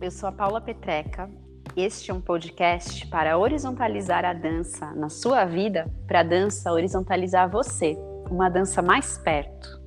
Eu sou a Paula Petreca. Este é um podcast para horizontalizar a dança na sua vida, para a dança horizontalizar você, uma dança mais perto.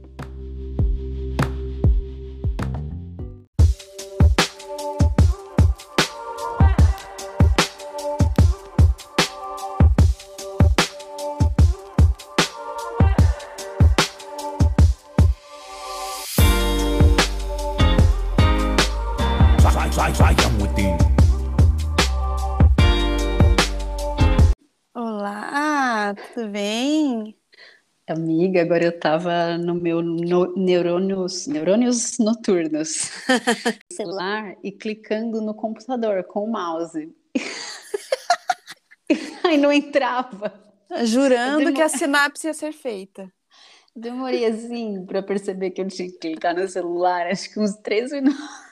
Agora eu tava no meu no, neurônios, neurônios noturnos, celular e clicando no computador com o mouse. Aí não entrava. Jurando demor... que a sinapse ia ser feita. Demorei assim para perceber que eu tinha que clicar no celular, acho que uns três minutos.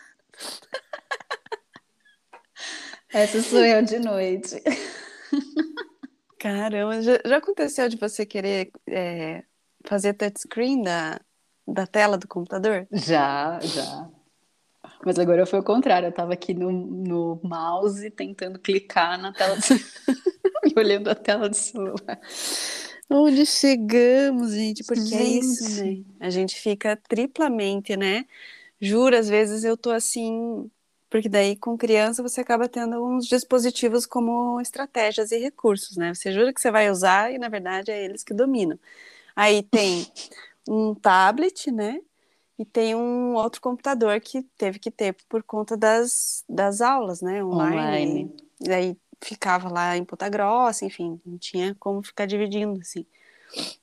Essa sou eu de noite. Caramba, já, já aconteceu de você querer é, fazer touchscreen da, da tela do computador? Já, já. Mas agora foi o contrário, eu estava aqui no, no mouse tentando clicar na tela do... e olhando a tela do celular. Onde chegamos, gente? Porque gente. é isso, né? A gente fica triplamente, né? Juro, às vezes eu tô assim, porque daí com criança você acaba tendo uns dispositivos como estratégias e recursos, né? Você jura que você vai usar e na verdade é eles que dominam. Aí tem um tablet, né? E tem um outro computador que teve que ter por conta das, das aulas, né? Online. Online. E aí ficava lá em Ponta Grossa, enfim, não tinha como ficar dividindo, assim.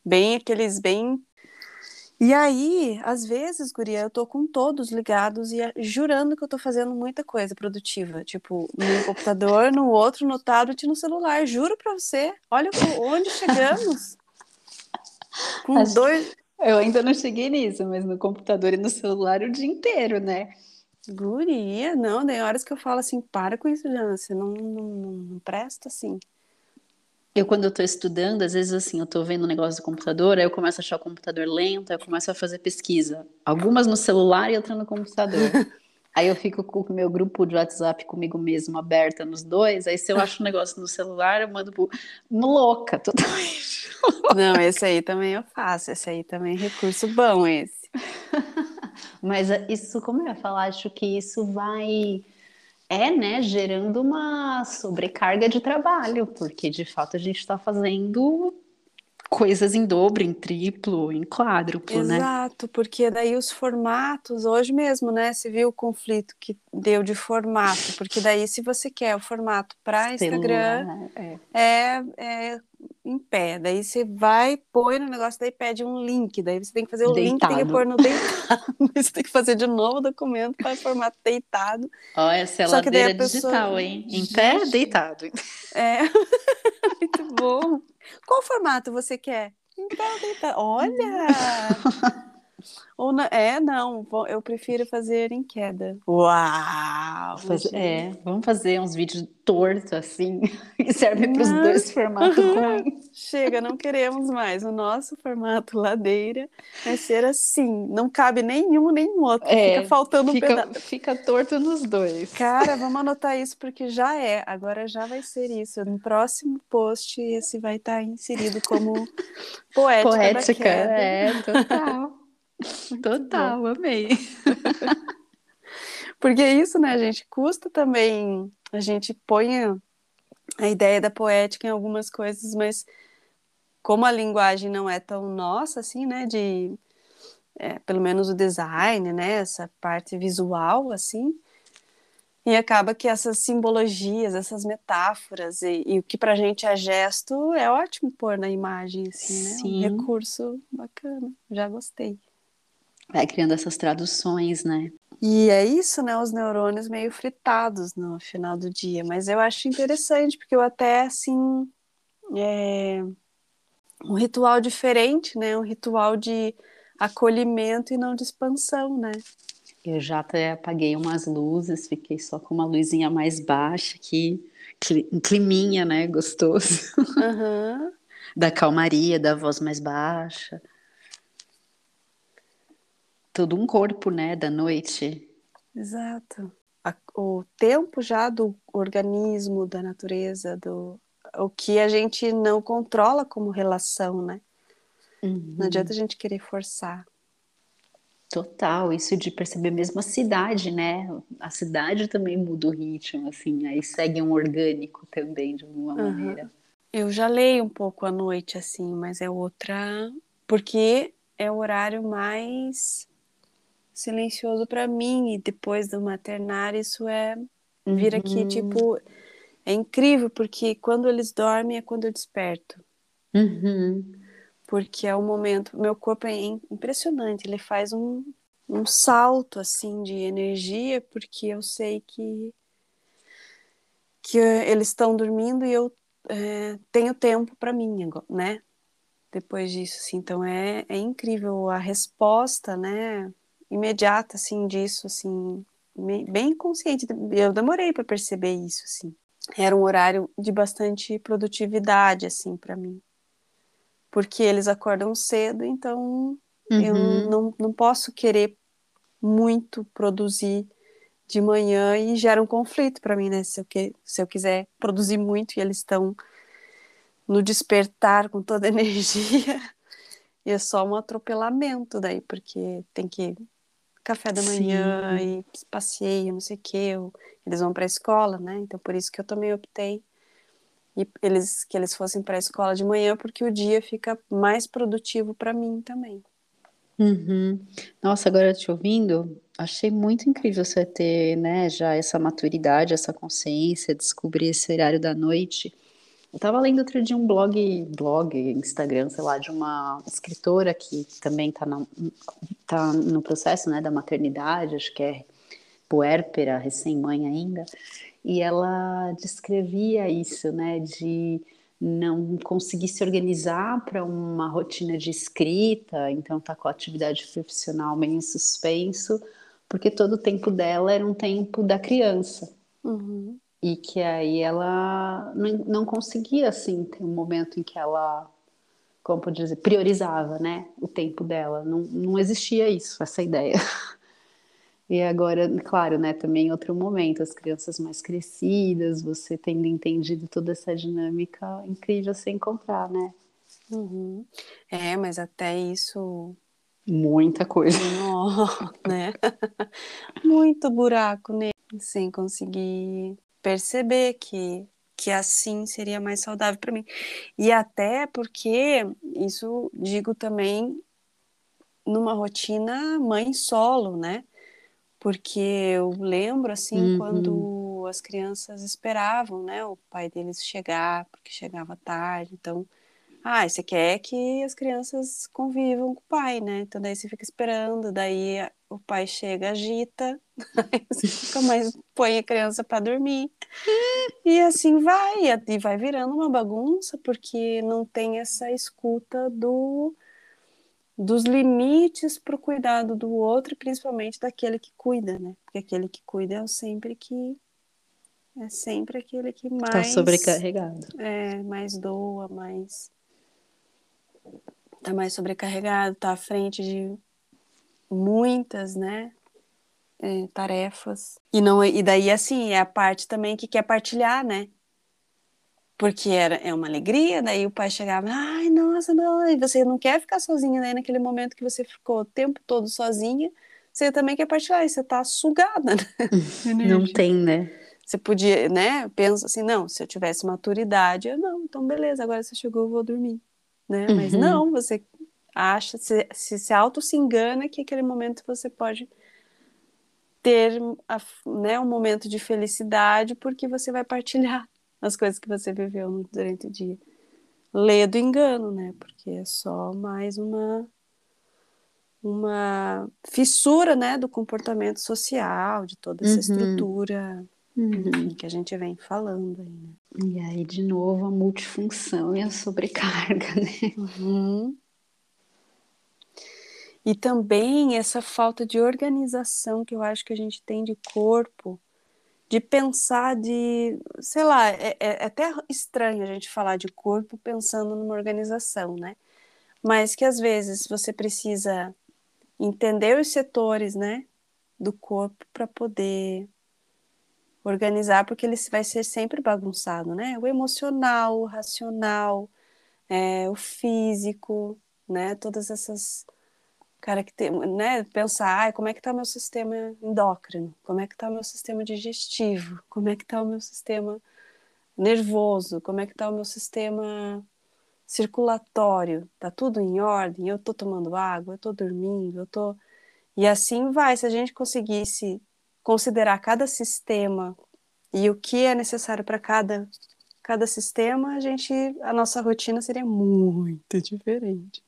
Bem aqueles bem e aí, às vezes, guria, eu tô com todos ligados e jurando que eu tô fazendo muita coisa produtiva. Tipo, no computador, no outro, no tablet e no celular. Juro pra você. Olha onde chegamos. Com Acho dois. Eu ainda não cheguei nisso, mas no computador e no celular o dia inteiro, né? Guria, não, tem horas que eu falo assim, para com isso, Jana, você não, não, não presta assim. Eu, quando eu tô estudando, às vezes, assim, eu tô vendo um negócio do computador, aí eu começo a achar o computador lento, aí eu começo a fazer pesquisa. Algumas no celular e outras no computador. aí eu fico com o meu grupo de WhatsApp comigo mesmo aberta nos dois, aí se eu acho um negócio no celular, eu mando pro... louca, totalmente Não, esse aí também eu faço, esse aí também é recurso bom, esse. Mas isso, como eu ia falar, acho que isso vai é, né, gerando uma sobrecarga de trabalho, porque de fato a gente está fazendo coisas em dobro, em triplo, em quádruplo, Exato, né? Exato, porque daí os formatos, hoje mesmo, né, você viu o conflito que deu de formato, porque daí se você quer o formato para Instagram, é. É, é em pé. Daí você vai, põe no negócio, daí pede um link. Daí você tem que fazer o deitado. link, tem que pôr no deitado. você tem que fazer de novo o documento para formato deitado. Olha, essa é ladeira pessoa... digital, hein? Em pé, deitado. É, muito bom. Qual formato você quer? Em pé, deitado. Olha! Ou na... É, não, eu prefiro fazer em queda. Uau! Faz... É, vamos fazer uns vídeos tortos assim, e serve para os dois formatos ruins. Chega, não queremos mais. O nosso formato ladeira vai ser assim, não cabe nenhum nem outro, é, fica faltando fica, um pedaço. Fica torto nos dois. Cara, vamos anotar isso porque já é, agora já vai ser isso. No próximo post esse vai estar inserido como poética. Poética, é, total. Total, amei. Porque é isso, né, a gente custa também, a gente põe a ideia da poética em algumas coisas, mas como a linguagem não é tão nossa, assim, né, de, é, pelo menos o design, né, essa parte visual, assim, E acaba que essas simbologias, essas metáforas, e, e o que pra gente é gesto, é ótimo pôr na imagem, assim, né? Sim. Um recurso bacana, já gostei. Vai criando essas traduções, né? E é isso, né? Os neurônios meio fritados no final do dia. Mas eu acho interessante, porque eu até, assim, é um ritual diferente, né? Um ritual de acolhimento e não de expansão, né? Eu já até apaguei umas luzes, fiquei só com uma luzinha mais baixa aqui, um climinha, né? Gostoso. Uhum. da calmaria, da voz mais baixa. Todo um corpo, né? Da noite. Exato. A, o tempo já do organismo, da natureza, do o que a gente não controla como relação, né? Uhum. Não adianta a gente querer forçar. Total, isso de perceber mesmo a cidade, né? A cidade também muda o ritmo, assim, aí segue um orgânico também, de alguma Uhum. maneira. Eu já leio um pouco à noite, assim, mas é outra. Porque é o horário mais silencioso para mim, e depois do maternar, isso é. Vira que, Uhum. tipo. É incrível, porque quando eles dormem é quando eu desperto. Uhum. porque é o momento. Meu corpo é im- impressionante, ele faz um, um salto assim de energia, porque eu sei que que eles estão dormindo e eu eh, tenho tempo para mim, né? Depois disso, assim, então é, é incrível a resposta, né? Imediata, assim, disso, assim, bem consciente. Eu demorei para perceber isso, assim. Era um horário de bastante produtividade, assim, para mim porque eles acordam cedo, então eu Uhum. não, não posso querer muito produzir de manhã e gera um conflito para mim, né? Se eu, que, se eu quiser produzir muito e eles estão no despertar com toda a energia, e é só um atropelamento daí, porque tem que café da manhã Sim. e passeio, não sei o que, eles vão para a escola, né? Então por isso que eu também optei e eles que eles fossem para a escola de manhã, porque o dia fica mais produtivo para mim também. Uhum. Nossa, agora te ouvindo, achei muito incrível você ter, né, já essa maturidade, essa consciência, descobrir esse horário da noite. Eu tava lendo outro dia um blog, blog, Instagram, sei lá, de uma escritora que também tá, na, tá no processo, né, da maternidade, acho que é puérpera, recém-mãe ainda, e ela descrevia isso, né, de não conseguir se organizar para uma rotina de escrita, então tá com a atividade profissional meio em suspenso, porque todo o tempo dela era um tempo da criança. Uhum. E que aí ela não, não conseguia, assim, ter um momento em que ela, como pode dizer, priorizava, né, o tempo dela. Não, não existia isso, essa ideia. E agora, claro, né, também em outro momento, as crianças mais crescidas, você tendo entendido toda essa dinâmica, incrível se encontrar, né? Uhum. É, mas até isso, Muita coisa. nó, né? Muito buraco nele, sem conseguir perceber que que assim seria mais saudável para mim. E até porque isso digo também numa rotina mãe solo, né? Porque eu lembro assim Uhum. quando as crianças esperavam, né, o pai deles chegar, porque chegava tarde, então ah, você quer que as crianças convivam com o pai, né? Então daí você fica esperando, daí o pai chega, agita, fica mais põe a criança para dormir. E assim vai, e vai virando uma bagunça, porque não tem essa escuta do dos limites para o cuidado do outro principalmente daquele que cuida, né? Porque aquele que cuida é sempre que é sempre aquele que mais Tá sobrecarregado. é, mais doa, mais tá mais sobrecarregado, tá à frente de muitas, né? é, tarefas e não e daí assim é a parte também que quer partilhar, né? Porque era é uma alegria, daí o pai chegava, ai, nossa, não, e você não quer ficar sozinha, né? Naquele momento que você ficou o tempo todo sozinha, você também quer partilhar, e você tá sugada, né? Não tem, né? Você podia, né? Pensa assim, não, se eu tivesse maturidade, eu não, então beleza, agora você chegou, eu vou dormir, né? Mas Uhum. não, você acha, se, se, se auto se engana que aquele momento você pode ter a, né, um momento de felicidade, porque você vai partilhar as coisas que você viveu durante o dia. Lê do engano, né? Porque é só mais uma uma fissura, né, do comportamento social, de toda essa uhum. estrutura uhum. que a gente vem falando aí, né? E aí, de novo, a multifunção e a sobrecarga, né? Uhum. E também essa falta de organização que eu acho que a gente tem de corpo, de pensar de, sei lá, é, é, é até estranho a gente falar de corpo pensando numa organização, né? Mas que às vezes você precisa entender os setores, né, do corpo para poder organizar, porque ele vai ser sempre bagunçado, né? O emocional, o racional, é, o físico, né? Todas essas características, né? Pensar, ah, como é que está meu sistema endócrino? Como é que está o meu sistema digestivo? Como é que está o meu sistema nervoso? Como é que está o meu sistema circulatório? Tá tudo em ordem? Eu estou tomando água? Eu estou dormindo? Eu estou... E assim vai, se a gente conseguisse considerar cada sistema e o que é necessário para cada cada sistema, a gente a nossa rotina seria muito diferente.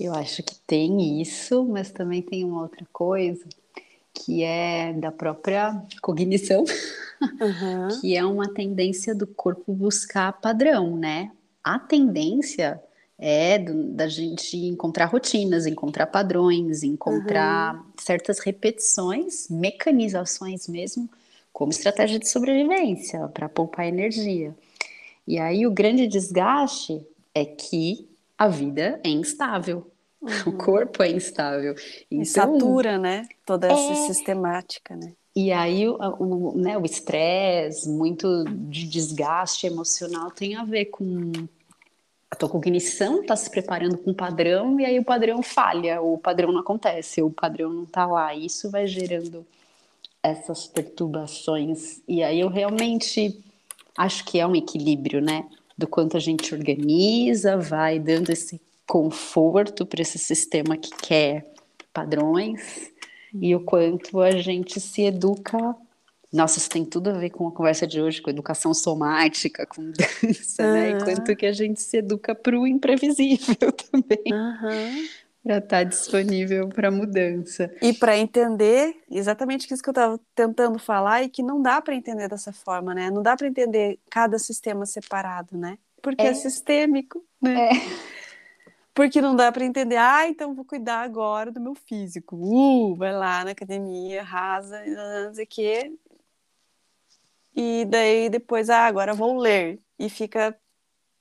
Eu acho que tem isso, mas também tem uma outra coisa que é da própria cognição, uhum. que é uma tendência do corpo buscar padrão, né? A tendência é do, da gente encontrar rotinas, encontrar padrões, encontrar uhum. certas repetições, mecanizações mesmo, como estratégia de sobrevivência, para poupar energia. E aí o grande desgaste é que a vida é instável. Uhum. O corpo é instável. Então, e satura, né? Toda essa é... sistemática, né? E aí o, o, né, o estresse, muito de desgaste emocional tem a ver com a tua cognição está se preparando com um padrão e aí o padrão falha, o padrão não acontece, o padrão não está lá. Isso vai gerando essas perturbações. E aí eu realmente acho que é um equilíbrio, né? Do quanto a gente organiza, vai dando esse conforto para esse sistema que quer padrões e o quanto a gente se educa. Nossa, isso tem tudo a ver com a conversa de hoje, com educação somática, com dança, uhum. né? E quanto que a gente se educa para o imprevisível também. Uhum para estar tá disponível para mudança. E para entender exatamente isso que eu estava tentando falar e que não dá para entender dessa forma, né? Não dá para entender cada sistema separado, né? Porque é, é sistêmico, né? É. Porque não dá para entender, ah, então vou cuidar agora do meu físico. Uh, vai lá na academia, rasa, não sei o quê. E daí depois, ah, agora vou ler. E fica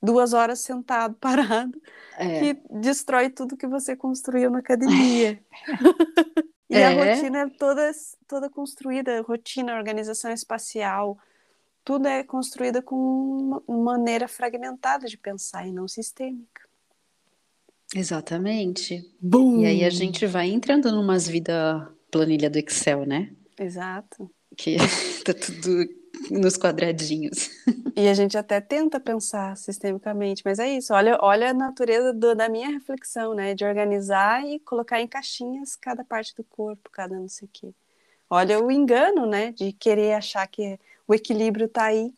duas horas sentado, parado, é. que destrói tudo que você construiu na academia. e é. a rotina é toda, toda construída, rotina, organização espacial, tudo é construída com uma maneira fragmentada de pensar e não sistêmica. Exatamente. Boom. E aí a gente vai entrando numas vida planilha do Excel, né? Exato. Que tá tudo nos quadradinhos. E a gente até tenta pensar sistemicamente, mas é isso. Olha, olha a natureza do, da minha reflexão, né? De organizar e colocar em caixinhas cada parte do corpo, cada não sei o quê. Olha o engano, né? De querer achar que o equilíbrio está aí.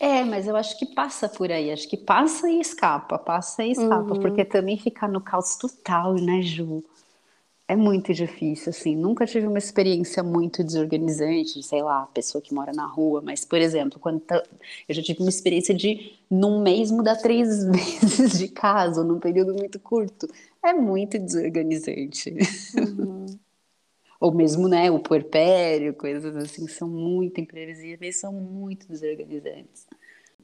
É, mas eu acho que passa por aí. Acho que passa e escapa, passa e escapa, uhum. porque também ficar no caos total, né, Ju? É muito difícil, assim. Nunca tive uma experiência muito desorganizante, sei lá, pessoa que mora na rua, mas, por exemplo, quando tá... eu já tive uma experiência de, num mês, mudar três vezes de casa, num período muito curto. É muito desorganizante. Uhum. Ou mesmo, né, o puerpério, coisas assim, são muito imprevisíveis, são muito desorganizantes.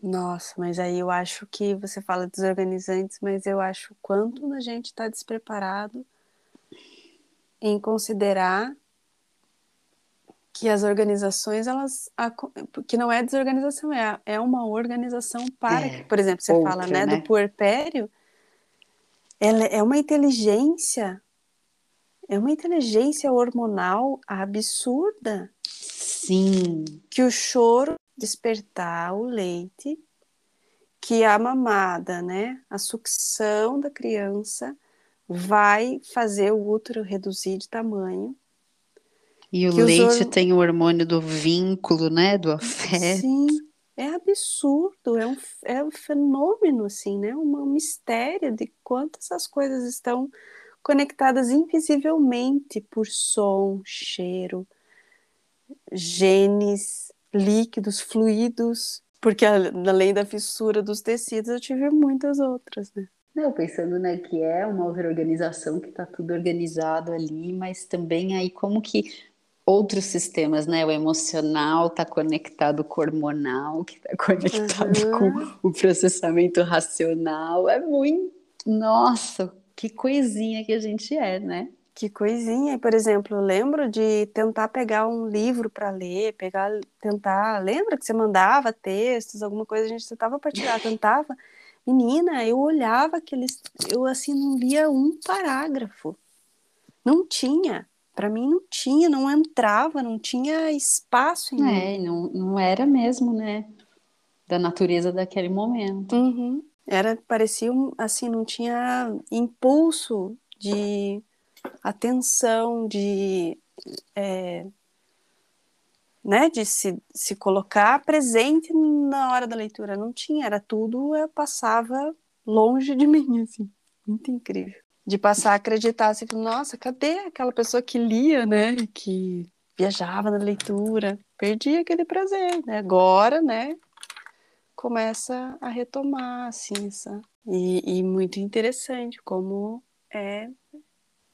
Nossa, mas aí eu acho que você fala desorganizantes, mas eu acho quanto a gente está despreparado em considerar que as organizações, elas, que não é desorganização, é, é uma organização para, é, por exemplo, você outra, fala, né, né, do puerpério, ela é uma inteligência, é uma inteligência hormonal absurda. Sim. Que o choro despertar o leite, que a mamada, né, a sucção da criança vai fazer o útero reduzir de tamanho E o leite tem o hormônio do vínculo, né? Do afeto. Sim, é absurdo, é um, é um fenômeno, assim, né? Um mistério de quantas essas coisas estão conectadas invisivelmente por som, cheiro, genes, líquidos, fluidos, porque além da fissura dos tecidos, eu tive muitas outras, né? Não, pensando né, que é uma outra organização que está tudo organizado ali, mas também aí como que outros sistemas, né? O emocional está conectado com o hormonal, que está conectado uhum. com o processamento racional. É muito. Nossa, que coisinha que a gente é, né? Que coisinha. Por exemplo, eu lembro de tentar pegar um livro para ler, pegar, tentar. Lembra que você mandava textos, alguma coisa, a gente tentava partilhar, tentava. Menina, eu olhava aqueles. Eu assim não via um parágrafo. Não tinha. Para mim não tinha, não entrava, não tinha espaço em É, não, não era mesmo, né? Da natureza daquele momento. Uhum. Era, parecia assim, não tinha impulso de atenção, de, é, né, de se, se colocar presente na hora da leitura. Não tinha, era tudo, eu passava longe de mim, assim. Muito incrível. De passar a acreditar, assim, nossa, cadê aquela pessoa que lia, né, que viajava na leitura? Perdi aquele prazer, né? Agora, né, começa a retomar, assim, essa... E, e muito interessante como é,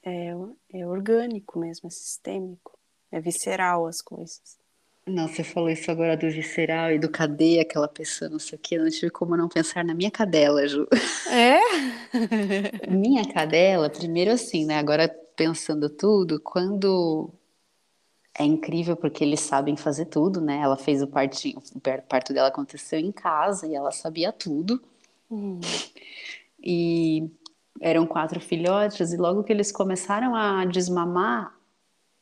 é, é orgânico mesmo, é sistêmico, é visceral as coisas. Não, você falou isso agora do visceral e do cadê aquela pessoa, não sei o quê. Eu não tive como não pensar na minha cadela, Ju. É? minha cadela, primeiro assim, né? Agora pensando tudo, quando é incrível porque eles sabem fazer tudo, né? Ela fez o partinho, o parto dela aconteceu em casa e ela sabia tudo. Hum. E eram quatro filhotes e logo que eles começaram a desmamar,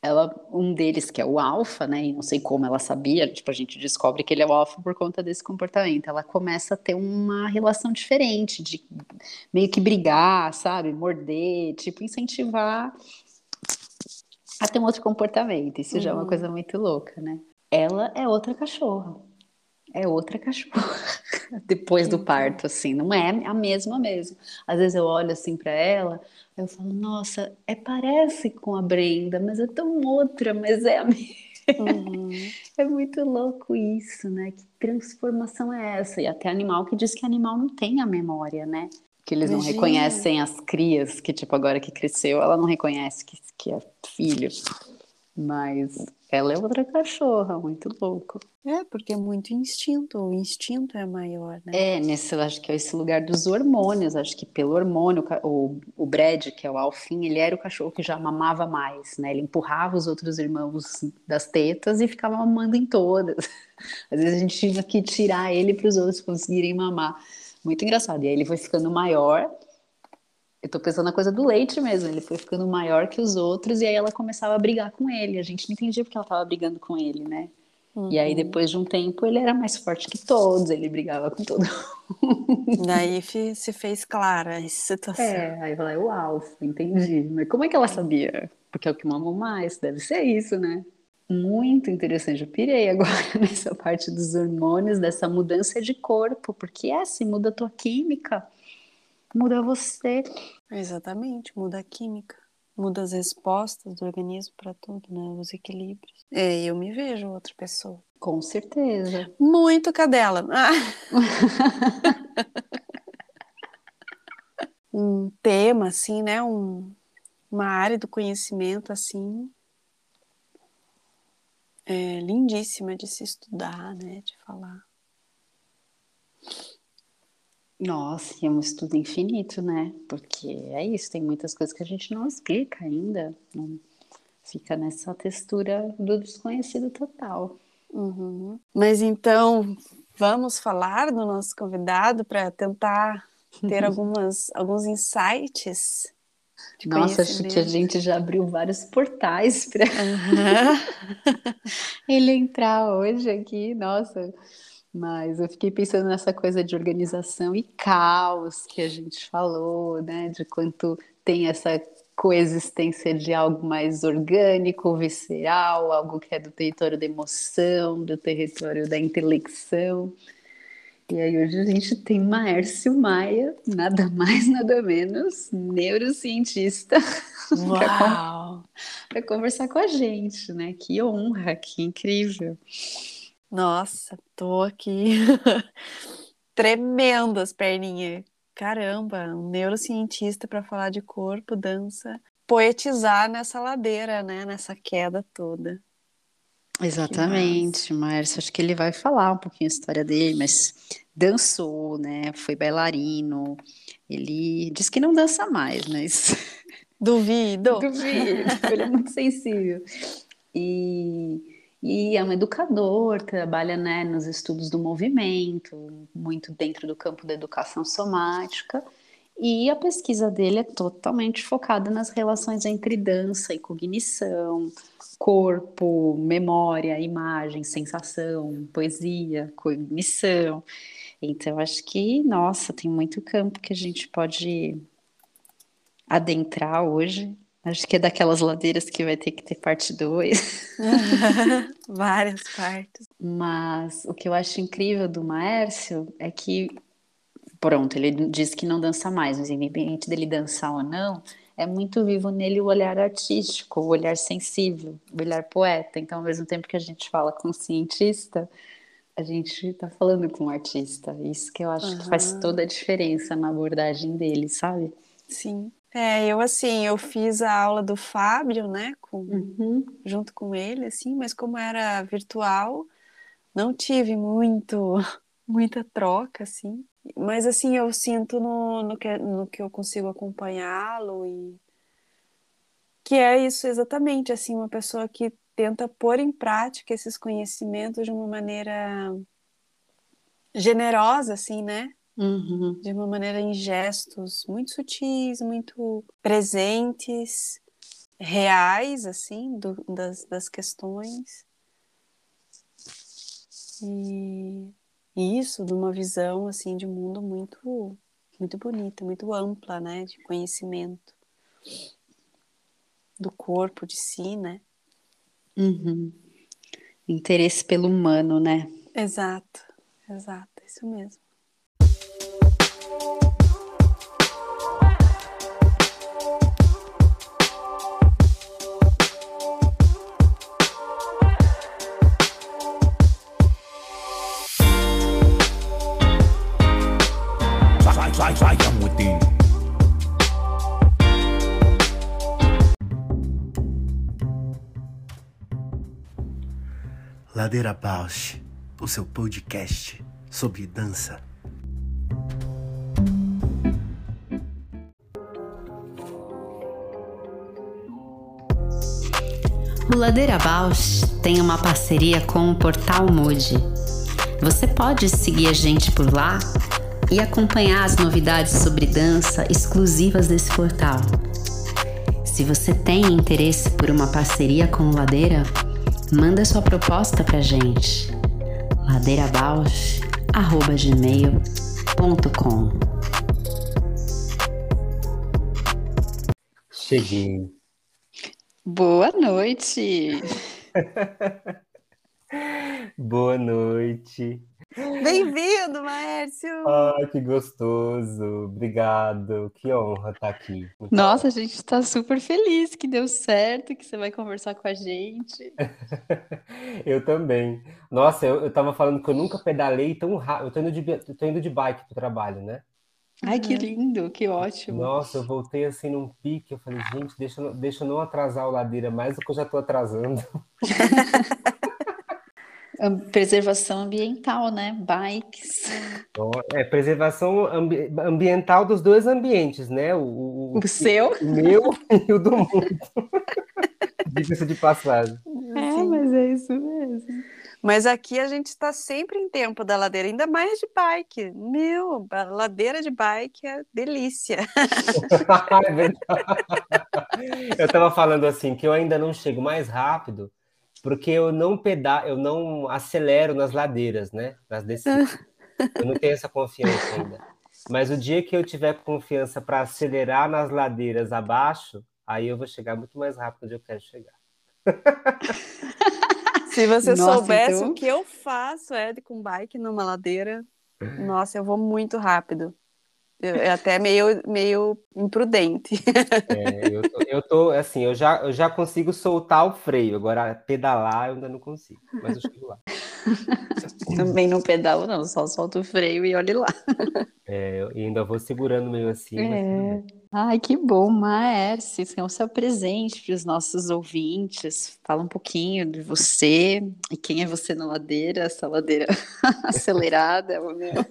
ela, um deles que é o alfa, né? E não sei como ela sabia, tipo a gente descobre que ele é o alfa por conta desse comportamento. Ela começa a ter uma relação diferente, de meio que brigar, sabe, morder, tipo incentivar a ter um outro comportamento. Isso uhum. já é uma uhum. coisa muito louca, né? Ela é outra cachorra. É outra cachorra. Depois do parto, assim, não é a mesma mesmo. Às vezes eu olho assim para ela, eu falo, nossa, é parece com a Brenda, mas é tão outra, mas é a mesma. Uhum. É muito louco isso, né? Que transformação é essa? E até animal que diz que animal não tem a memória, né? que eles não reconhecem as crias, que tipo, agora que cresceu, ela não reconhece que, que é filho. Mas ela é outra cachorra, muito louco. É, porque é muito instinto, o instinto é maior, né? É, nesse, acho que é esse lugar dos hormônios, acho que pelo hormônio, o, o Brad, que é o alfim, ele era o cachorro que já mamava mais, né? Ele empurrava os outros irmãos das tetas e ficava mamando em todas. Às vezes a gente tinha que tirar ele para os outros conseguirem mamar. Muito engraçado. E aí ele foi ficando maior. Eu tô pensando na coisa do leite mesmo. Ele foi ficando maior que os outros e aí ela começava a brigar com ele. A gente não entendia porque ela tava brigando com ele, né? Uhum. E aí, uhum. depois de um tempo, ele era mais forte que todos, ele brigava com todo mundo. Daí se fez clara a situação. É, aí eu falei, uau, entendi. Mas como é que ela sabia? Porque é o que mamou mais, deve ser isso, né? muito interessante. Eu pirei agora nessa parte dos hormônios, dessa mudança de corpo, porque é assim, muda a tua química, muda você. Exatamente, muda a química, muda as respostas do organismo para tudo, né? Os equilíbrios. É, eu me vejo outra pessoa. Com certeza. Muito cadela. Ah. um tema, assim, né? Um, uma área do conhecimento, assim, é, lindíssima de se estudar, né, de falar. Nossa, é um estudo infinito, né? Porque é isso, tem muitas coisas que a gente não explica ainda. Não fica nessa textura do desconhecido total. Uhum. Mas então, vamos falar do nosso convidado para tentar ter algumas, alguns insights nossa, acho que a gente já abriu vários portais para uhum. ele entrar hoje aqui, nossa. Mas eu fiquei pensando nessa coisa de organização e caos que a gente falou, né? De quanto tem essa coexistência de algo mais orgânico, visceral, algo que é do território da emoção, do território da intelecção. E aí hoje a gente tem Maércio Maia, nada mais, nada menos, neurocientista, para conversar com a gente, né? Que honra, que incrível. Nossa, tô aqui tremendo as perninhas. Caramba, um neurocientista para falar de corpo, dança, poetizar nessa ladeira, né? Nessa queda toda. Exatamente, Márcio. Acho que ele vai falar um pouquinho a história dele, mas dançou, né? Foi bailarino. Ele diz que não dança mais, mas. Duvido. Duvido. Ele é muito sensível. E, e é um educador, trabalha né, nos estudos do movimento, muito dentro do campo da educação somática. E a pesquisa dele é totalmente focada nas relações entre dança e cognição, corpo, memória, imagem, sensação, poesia, cognição. Então, acho que, nossa, tem muito campo que a gente pode adentrar hoje. Acho que é daquelas ladeiras que vai ter que ter parte 2. Várias partes. Mas o que eu acho incrível do Maércio é que pronto, ele diz que não dança mais, mas independente dele dançar ou não, é muito vivo nele o olhar artístico, o olhar sensível, o olhar poeta. Então, ao mesmo tempo que a gente fala com cientista, a gente está falando com um artista. Isso que eu acho uhum. que faz toda a diferença na abordagem dele, sabe? Sim. É, eu assim, eu fiz a aula do Fábio, né, com, uhum. junto com ele, assim, mas como era virtual, não tive muito, muita troca, assim. Mas assim, eu sinto no, no, que, no que eu consigo acompanhá-lo e que é isso exatamente, assim, uma pessoa que tenta pôr em prática esses conhecimentos de uma maneira generosa, assim, né? Uhum. De uma maneira em gestos muito sutis, muito presentes, reais, assim, do, das, das questões. E isso, de uma visão assim de mundo muito muito bonita, muito ampla, né, de conhecimento do corpo de si, né? Uhum. Interesse pelo humano, né? Exato, exato, isso mesmo. Ladeira Bausch, o seu podcast sobre dança. O Ladeira Bausch tem uma parceria com o Portal Mude. Você pode seguir a gente por lá e acompanhar as novidades sobre dança exclusivas desse portal. Se você tem interesse por uma parceria com o Ladeira, manda sua proposta pra gente. ladeirabausch.gmail.com Cheguei. Boa noite! Boa noite. Bem-vindo, Márcio! Ai, que gostoso! Obrigado, que honra estar aqui. Muito Nossa, bom. a gente está super feliz que deu certo, que você vai conversar com a gente. eu também. Nossa, eu, eu tava falando que eu nunca pedalei tão rápido. Eu tô indo de, eu tô indo de bike pro trabalho, né? Ai, que lindo, que ótimo. Nossa, eu voltei assim num pique. Eu falei, gente, deixa, deixa eu não atrasar o ladeira mais do que eu já tô atrasando. Preservação ambiental, né? Bikes. É, preservação ambi ambiental dos dois ambientes, né? O, o, o seu? O meu e o do mundo. Diga-se de passagem. É, Sim. mas é isso mesmo. Mas aqui a gente está sempre em tempo da ladeira, ainda mais de bike. Meu, a ladeira de bike é delícia. é eu estava falando assim que eu ainda não chego mais rápido porque eu não peda eu não acelero nas ladeiras, né? Nas descidas. eu não tenho essa confiança ainda. Mas o dia que eu tiver confiança para acelerar nas ladeiras abaixo, aí eu vou chegar muito mais rápido onde eu quero chegar. Se você nossa, soubesse então... o que eu faço, Ed, com bike numa ladeira, nossa, eu vou muito rápido. É até meio, meio imprudente. É, eu, tô, eu tô, assim, eu já, eu já consigo soltar o freio, agora pedalar eu ainda não consigo, mas eu chego lá. Também não pedalo, não, só solto o freio e olhe lá. É, eu ainda vou segurando meio assim. É. Ai, que bom, Maércio. Então, seu presente para os nossos ouvintes. Fala um pouquinho de você e quem é você na ladeira, essa ladeira acelerada. Meu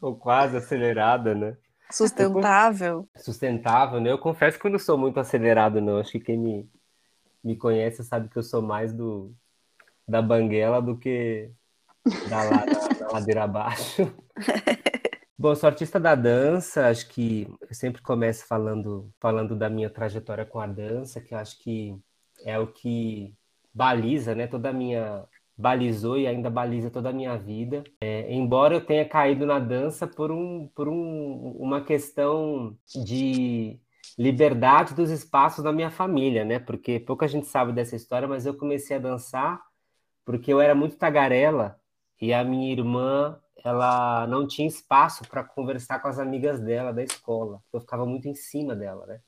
ou quase acelerada, né? Sustentável. Sustentável, né? Eu confesso que eu não sou muito acelerado, não. Acho que quem me, me conhece sabe que eu sou mais do da banguela do que da, da, da ladeira abaixo. Bom, sou artista da dança, acho que eu sempre começo falando, falando da minha trajetória com a dança, que eu acho que é o que baliza né, toda a minha balizou e ainda baliza toda a minha vida. É, embora eu tenha caído na dança por, um, por um, uma questão de liberdade dos espaços da minha família, né? Porque pouca gente sabe dessa história, mas eu comecei a dançar porque eu era muito tagarela e a minha irmã ela não tinha espaço para conversar com as amigas dela da escola. Eu ficava muito em cima dela, né?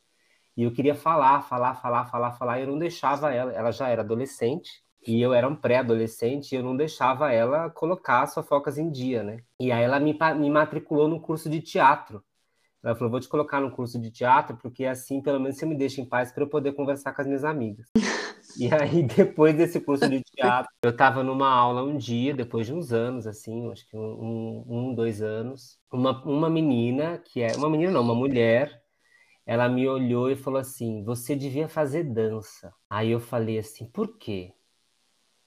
E eu queria falar, falar, falar, falar, falar, e eu não deixava ela. Ela já era adolescente e eu era um pré-adolescente e eu não deixava ela colocar as fofocas em dia, né? E aí ela me, me matriculou no curso de teatro. Ela falou: vou te colocar no curso de teatro, porque assim pelo menos você me deixa em paz para eu poder conversar com as minhas amigas. e aí, depois desse curso de teatro, eu estava numa aula um dia, depois de uns anos, assim, acho que um, um, um dois anos, uma, uma menina, que é. Uma menina não, uma mulher, ela me olhou e falou assim: você devia fazer dança. Aí eu falei assim: por quê?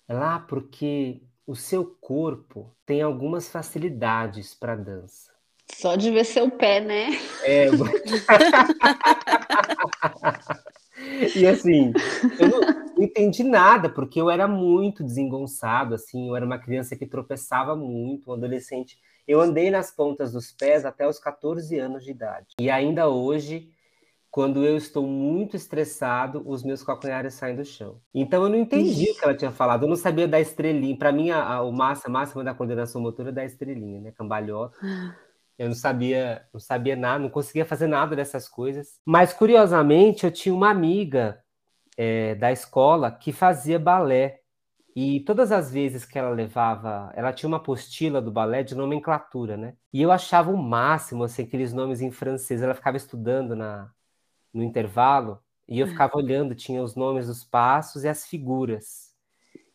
Lá ah, porque o seu corpo tem algumas facilidades para dança. Só de ver seu pé, né? É. e assim, eu não entendi nada, porque eu era muito desengonçado, assim, eu era uma criança que tropeçava muito, um adolescente. Eu andei nas pontas dos pés até os 14 anos de idade. E ainda hoje quando eu estou muito estressado, os meus calcanhares saem do chão. Então eu não entendi o que ela tinha falado, eu não sabia da estrelinha. Para mim, a, a, o massa máxima da coordenação motora é da estrelinha, né? Cambalhota. Eu não sabia, não sabia nada, não conseguia fazer nada dessas coisas. Mas curiosamente, eu tinha uma amiga é, da escola que fazia balé. E todas as vezes que ela levava, ela tinha uma apostila do balé de nomenclatura, né? E eu achava o máximo, assim, aqueles nomes em francês. Ela ficava estudando na, no intervalo e eu hum. ficava olhando, tinha os nomes dos passos e as figuras.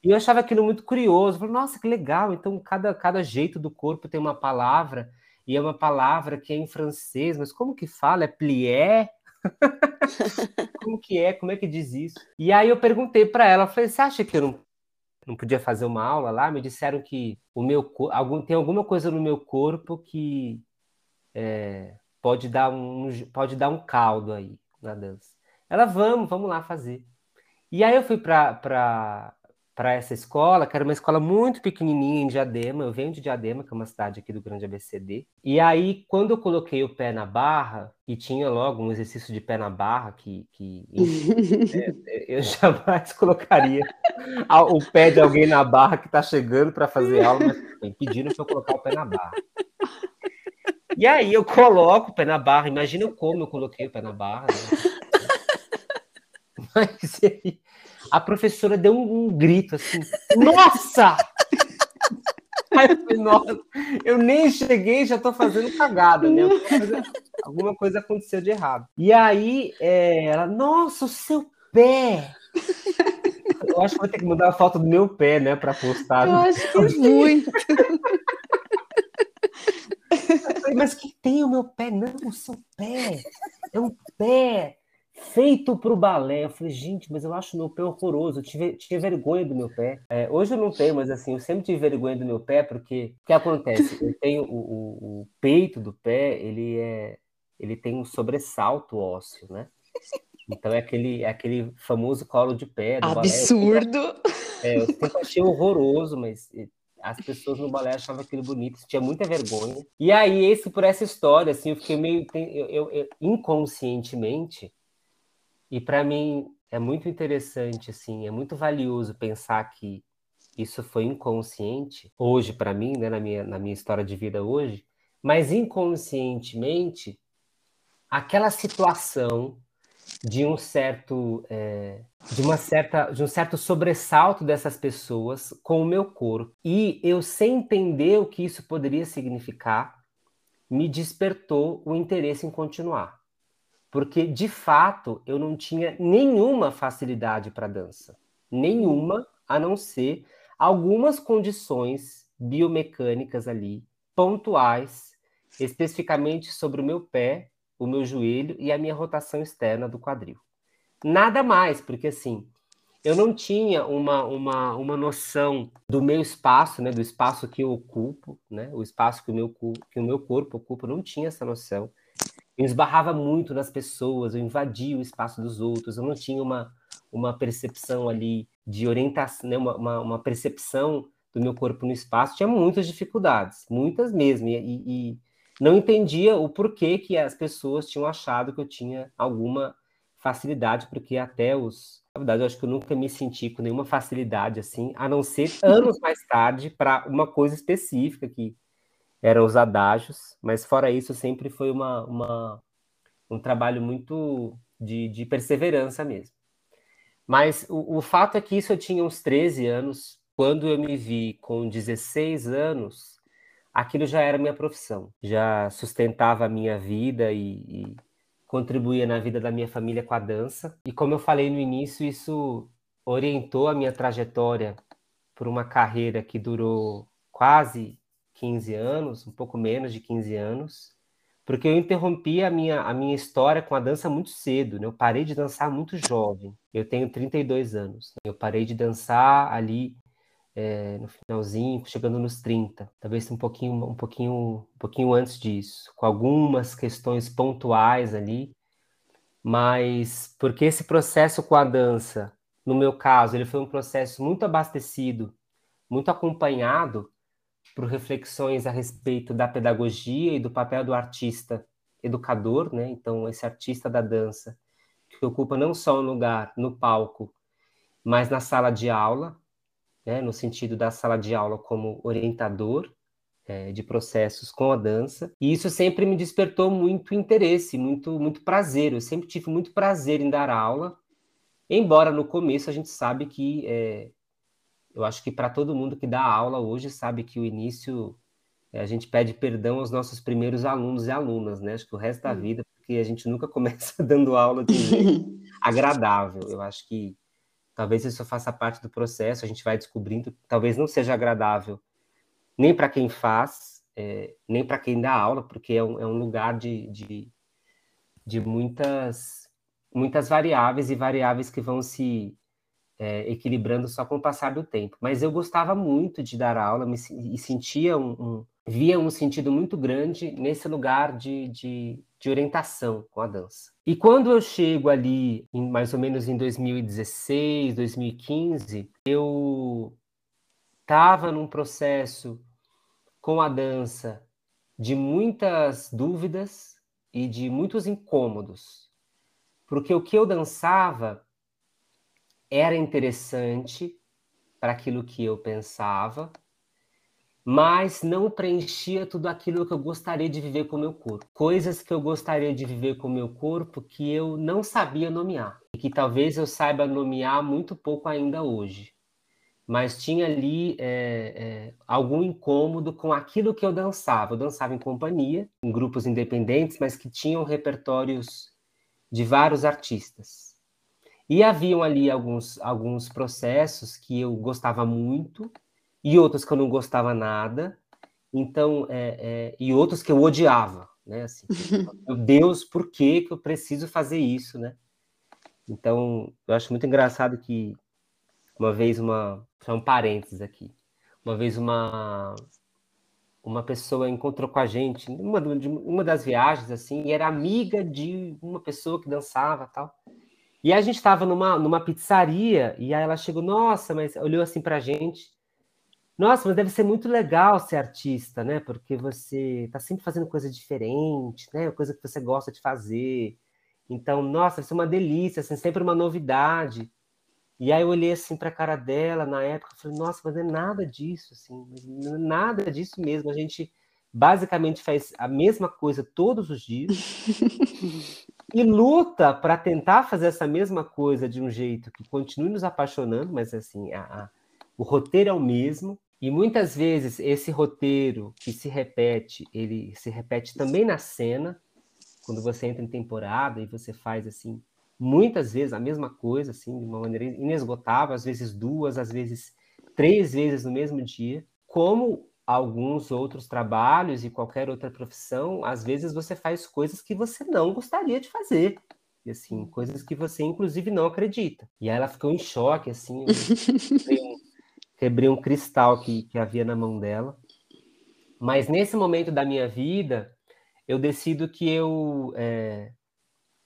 E eu achava aquilo muito curioso. falei, nossa, que legal! Então, cada, cada jeito do corpo tem uma palavra, e é uma palavra que é em francês, mas como que fala? É plié? como que é? Como é que diz isso? E aí eu perguntei para ela, falei, você acha que eu não, não podia fazer uma aula lá? Me disseram que o meu algum, tem alguma coisa no meu corpo que é, pode, dar um, pode dar um caldo aí na dança. Ela, vamos, vamos lá fazer. E aí eu fui para essa escola, que era uma escola muito pequenininha em Diadema. Eu venho de Diadema, que é uma cidade aqui do Grande ABCD. E aí, quando eu coloquei o pé na barra, e tinha logo um exercício de pé na barra, que, que é, eu jamais colocaria o pé de alguém na barra que está chegando para fazer aula, mas pediram para eu colocar o pé na barra. E aí eu coloco o pé na barra. Imagina como eu coloquei o pé na barra. Né? Mas aí, a professora deu um, um grito assim: Nossa! Aí eu falei, nossa, eu nem cheguei, já tô fazendo cagada, né? Alguma coisa aconteceu de errado. E aí, é, ela, nossa, o seu pé! Eu acho que vou ter que mudar a foto do meu pé, né, para postar. Eu acho que muito. falei, mas que tem o meu pé? Não, o seu pé. É um pé feito para o balé. Eu falei, gente, mas eu acho meu pé horroroso. Eu tive, tive vergonha do meu pé. É, hoje eu não tenho, mas assim, eu sempre tive vergonha do meu pé, porque o que acontece? Eu tenho o, o, o peito do pé, ele é. Ele tem um sobressalto ósseo, né? Então é aquele, é aquele famoso colo de pé. Absurdo! Balé. É, eu sempre achei horroroso, mas as pessoas no balé achavam aquilo bonito, tinha muita vergonha. E aí, esse por essa história, assim, eu fiquei meio. Eu, eu, eu inconscientemente, E para mim é muito interessante, assim, é muito valioso pensar que isso foi inconsciente, hoje para mim, né, na, minha, na minha história de vida hoje, mas inconscientemente, aquela situação de um certo é, de uma certa de um certo sobressalto dessas pessoas com o meu corpo. E eu sem entender o que isso poderia significar me despertou o interesse em continuar. Porque de fato eu não tinha nenhuma facilidade para dança. Nenhuma a não ser algumas condições biomecânicas ali pontuais especificamente sobre o meu pé o meu joelho e a minha rotação externa do quadril. Nada mais, porque assim, eu não tinha uma, uma, uma noção do meu espaço, né, do espaço que eu ocupo, né, o espaço que o meu, que o meu corpo ocupa, eu não tinha essa noção. Eu esbarrava muito nas pessoas, eu invadia o espaço dos outros, eu não tinha uma, uma percepção ali de orientação, né, uma, uma, uma percepção do meu corpo no espaço, tinha muitas dificuldades, muitas mesmo, e, e não entendia o porquê que as pessoas tinham achado que eu tinha alguma facilidade, porque até os. Na verdade, eu acho que eu nunca me senti com nenhuma facilidade assim, a não ser anos mais tarde para uma coisa específica que eram os adágios, mas fora isso, sempre foi uma, uma um trabalho muito de, de perseverança mesmo. Mas o, o fato é que isso eu tinha uns 13 anos, quando eu me vi com 16 anos, aquilo já era minha profissão, já sustentava a minha vida e, e contribuía na vida da minha família com a dança. E como eu falei no início, isso orientou a minha trajetória por uma carreira que durou quase 15 anos, um pouco menos de 15 anos, porque eu interrompi a minha, a minha história com a dança muito cedo, né? Eu parei de dançar muito jovem. Eu tenho 32 anos. Eu parei de dançar ali é, no finalzinho, chegando nos 30, talvez um pouquinho, um pouquinho, um pouquinho antes disso, com algumas questões pontuais ali, mas porque esse processo com a dança, no meu caso, ele foi um processo muito abastecido, muito acompanhado por reflexões a respeito da pedagogia e do papel do artista educador, né? Então, esse artista da dança que ocupa não só um lugar no palco, mas na sala de aula, né, no sentido da sala de aula como orientador é, de processos com a dança. E isso sempre me despertou muito interesse, muito, muito prazer. Eu sempre tive muito prazer em dar aula, embora no começo a gente sabe que é, eu acho que para todo mundo que dá aula hoje sabe que o início é, a gente pede perdão aos nossos primeiros alunos e alunas, né? Acho que o resto da vida, porque a gente nunca começa dando aula de agradável. Eu acho que Talvez isso faça parte do processo, a gente vai descobrindo, talvez não seja agradável nem para quem faz, é, nem para quem dá aula, porque é um, é um lugar de, de, de, muitas, muitas variáveis e variáveis que vão se é, equilibrando só com o passar do tempo. Mas eu gostava muito de dar aula me, e sentia um, um, via um sentido muito grande nesse lugar de, de, de orientação com a dança. E quando eu chego ali, em, mais ou menos em 2016, 2015, eu estava num processo com a dança de muitas dúvidas e de muitos incômodos, porque o que eu dançava era interessante para aquilo que eu pensava, mas não preenchia tudo aquilo que eu gostaria de viver com o meu corpo. Coisas que eu gostaria de viver com o meu corpo que eu não sabia nomear e que talvez eu saiba nomear muito pouco ainda hoje. Mas tinha ali é, é, algum incômodo com aquilo que eu dançava. Eu dançava em companhia, em grupos independentes, mas que tinham repertórios de vários artistas. E haviam ali alguns, alguns processos que eu gostava muito, e outros que eu não gostava nada, então, é, é, e outros que eu odiava, né? Assim, meu Deus, por que, que eu preciso fazer isso, né? Então, eu acho muito engraçado que uma vez uma, só um parênteses aqui, uma vez uma uma pessoa encontrou com a gente uma, uma das viagens assim e era amiga de uma pessoa que dançava tal e a gente estava numa, numa pizzaria e aí ela chegou nossa mas olhou assim para a gente nossa, mas deve ser muito legal ser artista, né? Porque você está sempre fazendo coisa diferente, né? Coisa que você gosta de fazer. Então, nossa, isso é uma delícia, assim, sempre uma novidade. E aí eu olhei assim para a cara dela na época, falei, nossa, mas não é nada disso, assim, nada disso mesmo. A gente basicamente faz a mesma coisa todos os dias e luta para tentar fazer essa mesma coisa de um jeito que continue nos apaixonando, mas assim, a, a, o roteiro é o mesmo. E muitas vezes esse roteiro que se repete, ele se repete também na cena, quando você entra em temporada e você faz assim muitas vezes a mesma coisa, assim, de uma maneira inesgotável, às vezes duas, às vezes três vezes no mesmo dia, como alguns outros trabalhos e qualquer outra profissão, às vezes você faz coisas que você não gostaria de fazer. E assim, coisas que você inclusive não acredita. E aí ela ficou em choque, assim, quebrei, um, cristal que, que havia na mão dela. Mas nesse momento da minha vida, eu decido que eu é,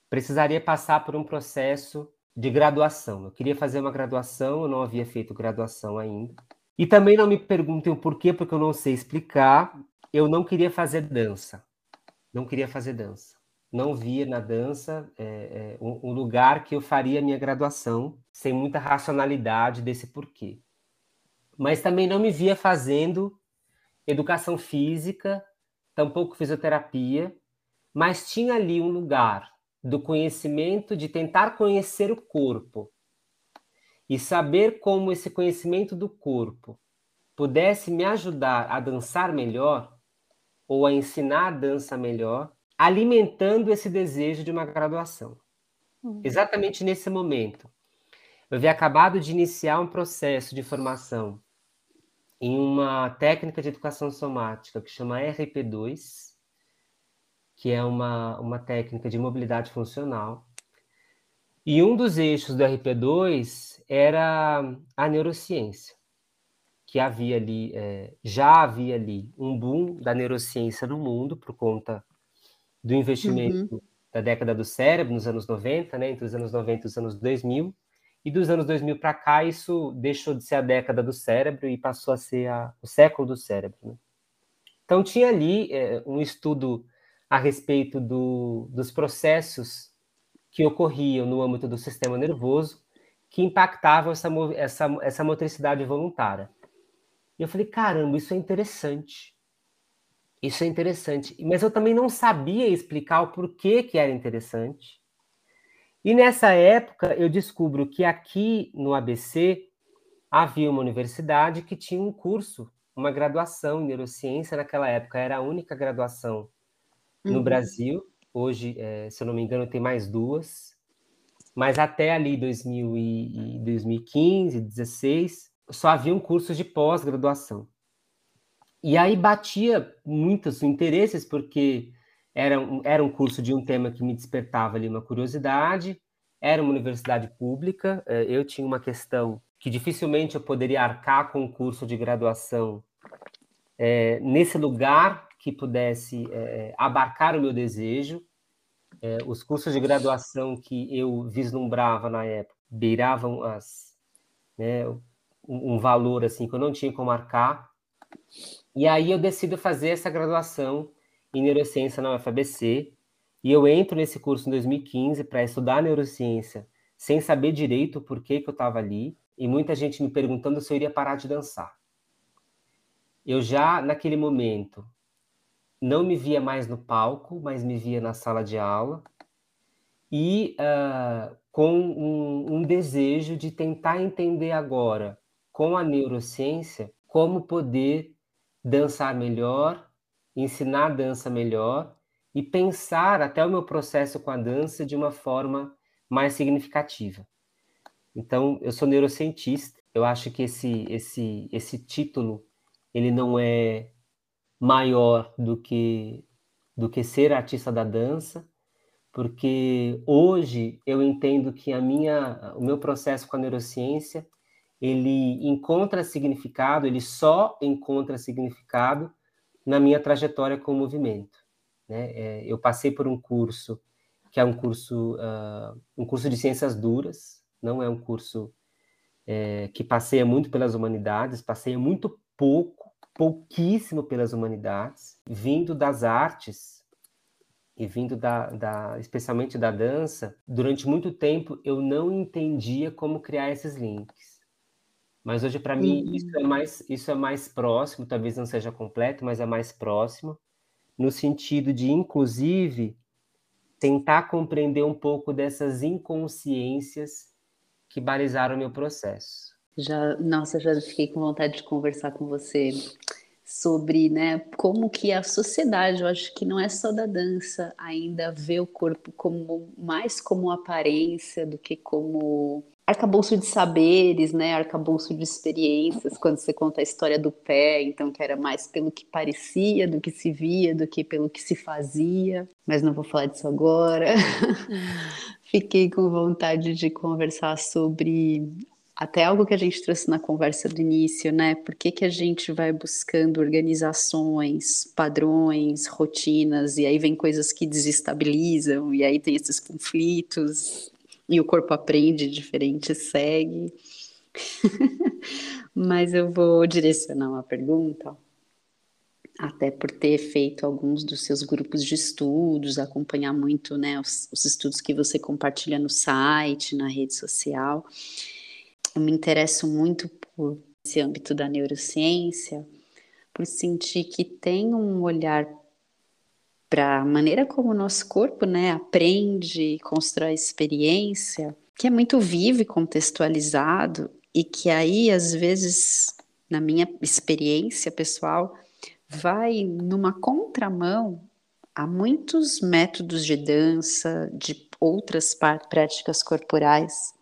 precisaria passar por um processo de graduação. Eu queria fazer uma graduação, eu não havia feito graduação ainda. E também não me perguntem o porquê, porque eu não sei explicar. Eu não queria fazer dança. Não queria fazer dança. Não via na dança é, é, um, um lugar que eu faria minha graduação, sem muita racionalidade desse porquê. Mas também não me via fazendo educação física, tampouco fisioterapia, mas tinha ali um lugar do conhecimento, de tentar conhecer o corpo e saber como esse conhecimento do corpo pudesse me ajudar a dançar melhor ou a ensinar a dança melhor, alimentando esse desejo de uma graduação. Uhum. Exatamente nesse momento, eu havia acabado de iniciar um processo de formação em uma técnica de educação somática que chama RP2, que é uma, uma técnica de mobilidade funcional. E um dos eixos do RP2 era a neurociência, que havia ali, é, já havia ali um boom da neurociência no mundo por conta do investimento uhum. da década do cérebro, nos anos 90, né, entre os anos 90 e os anos 2000, e dos anos 2000 para cá isso deixou de ser a década do cérebro e passou a ser a, o século do cérebro. Né? Então tinha ali é, um estudo a respeito do, dos processos que ocorriam no âmbito do sistema nervoso que impactavam essa, essa, essa motricidade voluntária. E eu falei, caramba, isso é interessante. Isso é interessante. Mas eu também não sabia explicar o porquê que era interessante. E nessa época eu descubro que aqui no ABC havia uma universidade que tinha um curso, uma graduação em neurociência. Naquela época era a única graduação no uhum. Brasil. Hoje, é, se eu não me engano, tem mais duas. Mas até ali 2000 e, 2015, 2016, só haviam cursos de pós-graduação. E aí batia muitos interesses, porque era um, era um curso de um tema que me despertava ali uma curiosidade, era uma universidade pública, é, eu tinha uma questão que dificilmente eu poderia arcar com um curso de graduação é, nesse lugar que pudesse é, abarcar o meu desejo. É, os cursos de graduação que eu vislumbrava na época beiravam as, né, um, um valor assim que eu não tinha como marcar. E aí eu decido fazer essa graduação em neurociência na UFABC. E eu entro nesse curso em 2015 para estudar neurociência, sem saber direito por que, que eu estava ali, e muita gente me perguntando se eu iria parar de dançar. Eu já, naquele momento, não me via mais no palco, mas me via na sala de aula e uh, com um, um, desejo de tentar entender agora, com a neurociência, como poder dançar melhor, ensinar a dança melhor e pensar até o meu processo com a dança de uma forma mais significativa. Então, eu sou neurocientista. Eu acho que esse esse esse título ele não é maior do que do que ser artista da dança, porque hoje eu entendo que a minha o meu processo com a neurociência ele encontra significado, ele só encontra significado na minha trajetória com o movimento. Né? É, eu passei por um curso que é um curso uh, um curso de ciências duras, não é um curso é, que passeia muito pelas humanidades, passeia muito pouco pouquíssimo pelas humanidades, vindo das artes e vindo da, da, especialmente da dança, durante muito tempo eu não entendia como criar esses links. Mas hoje para mim uhum. isso é mais isso é mais próximo, talvez não seja completo, mas é mais próximo, no sentido de inclusive tentar compreender um pouco dessas inconsciências que balizaram o meu processo. Já, nossa, já fiquei com vontade de conversar com você sobre, né, como que a sociedade, eu acho que não é só da dança, ainda vê o corpo como mais como aparência do que como arcabouço de saberes, né, arcabouço de experiências, quando você conta a história do pé, então que era mais pelo que parecia, do que se via, do que pelo que se fazia, mas não vou falar disso agora. Fiquei com vontade de conversar sobre até algo que a gente trouxe na conversa do início, né? Por que, que a gente vai buscando organizações, padrões, rotinas, e aí vem coisas que desestabilizam, e aí tem esses conflitos, e o corpo aprende diferente, segue. Mas eu vou direcionar uma pergunta, até por ter feito alguns dos seus grupos de estudos, acompanhar muito né, os, os estudos que você compartilha no site, na rede social eu me interesso muito por esse âmbito da neurociência, por sentir que tem um olhar para a maneira como o nosso corpo né, aprende, constrói experiência, que é muito vivo e contextualizado, e que aí, às vezes, na minha experiência pessoal, vai numa contramão a muitos métodos de dança, de outras práticas corporais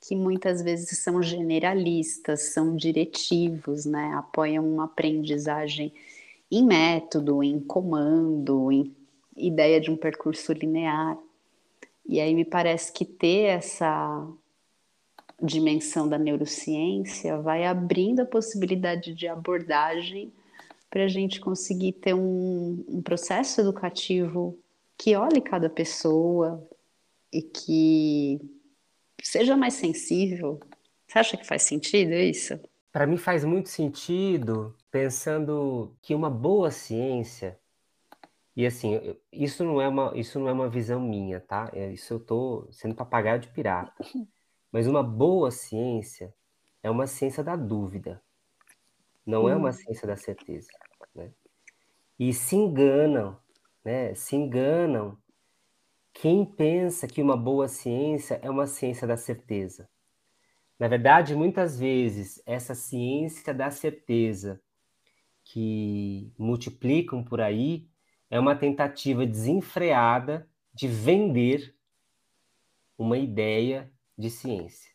que muitas vezes são generalistas, são diretivos, né? apoiam uma aprendizagem em método, em comando, em ideia de um percurso linear. E aí me parece que ter essa dimensão da neurociência vai abrindo a possibilidade de abordagem para a gente conseguir ter um, um processo educativo que olhe cada pessoa e que seja mais sensível. Você acha que faz sentido isso? Para mim faz muito sentido, pensando que uma boa ciência e assim, isso não é uma, isso não é uma visão minha, tá? É, isso eu tô sendo papagaio de pirata. Mas uma boa ciência é uma ciência da dúvida. Não hum. é uma hum. ciência da certeza, né? E se enganam, né? Se enganam quem pensa que uma boa ciência é uma ciência da certeza? Na verdade, muitas vezes, essa ciência da certeza que multiplicam por aí é uma tentativa desenfreada de vender uma ideia de ciência.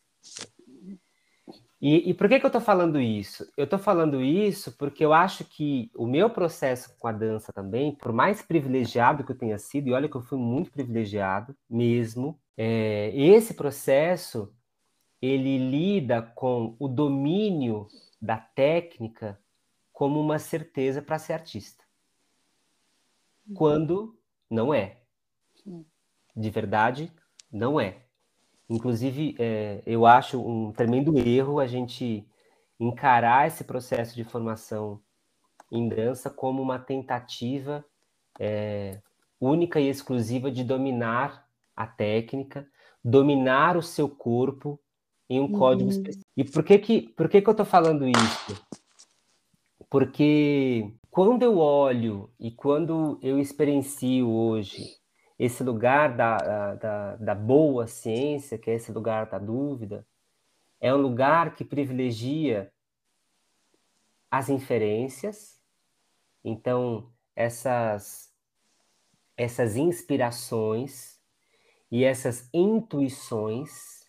E, e por que, que eu estou falando isso? Eu estou falando isso porque eu acho que o meu processo com a dança também, por mais privilegiado que eu tenha sido, e olha que eu fui muito privilegiado mesmo, é, esse processo ele lida com o domínio da técnica como uma certeza para ser artista. Quando não é. De verdade, não é. Inclusive, é, eu acho um tremendo erro a gente encarar esse processo de formação em dança como uma tentativa é, única e exclusiva de dominar a técnica, dominar o seu corpo em um uhum. código específico. E por que que, por que que eu estou falando isso? Porque quando eu olho e quando eu experiencio hoje esse lugar da, da, da boa ciência, que é esse lugar da dúvida, é um lugar que privilegia as inferências, então essas essas inspirações e essas intuições,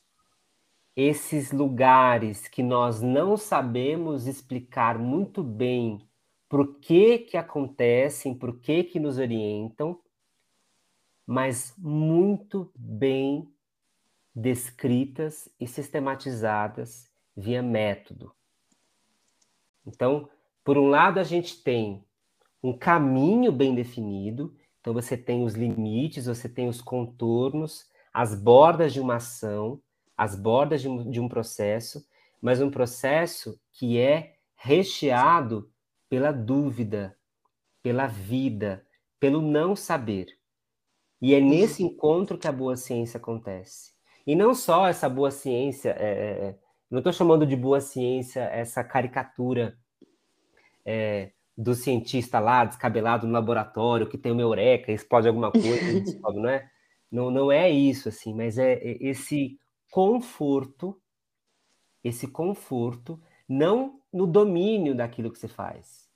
esses lugares que nós não sabemos explicar muito bem por que que acontecem, por que que nos orientam, mas muito bem descritas e sistematizadas via método. Então, por um lado, a gente tem um caminho bem definido, então você tem os limites, você tem os contornos, as bordas de uma ação, as bordas de um, de um processo, mas um processo que é recheado pela dúvida, pela vida, pelo não saber. E é nesse encontro que a boa ciência acontece. E não só essa boa ciência, é, é, é não estou chamando de boa ciência essa caricatura é, do cientista lá, descabelado no laboratório, que tem uma eureka, explode alguma coisa, explode, não é? Não, não é isso, assim, mas é, é esse conforto, esse conforto, não no domínio daquilo que você faz,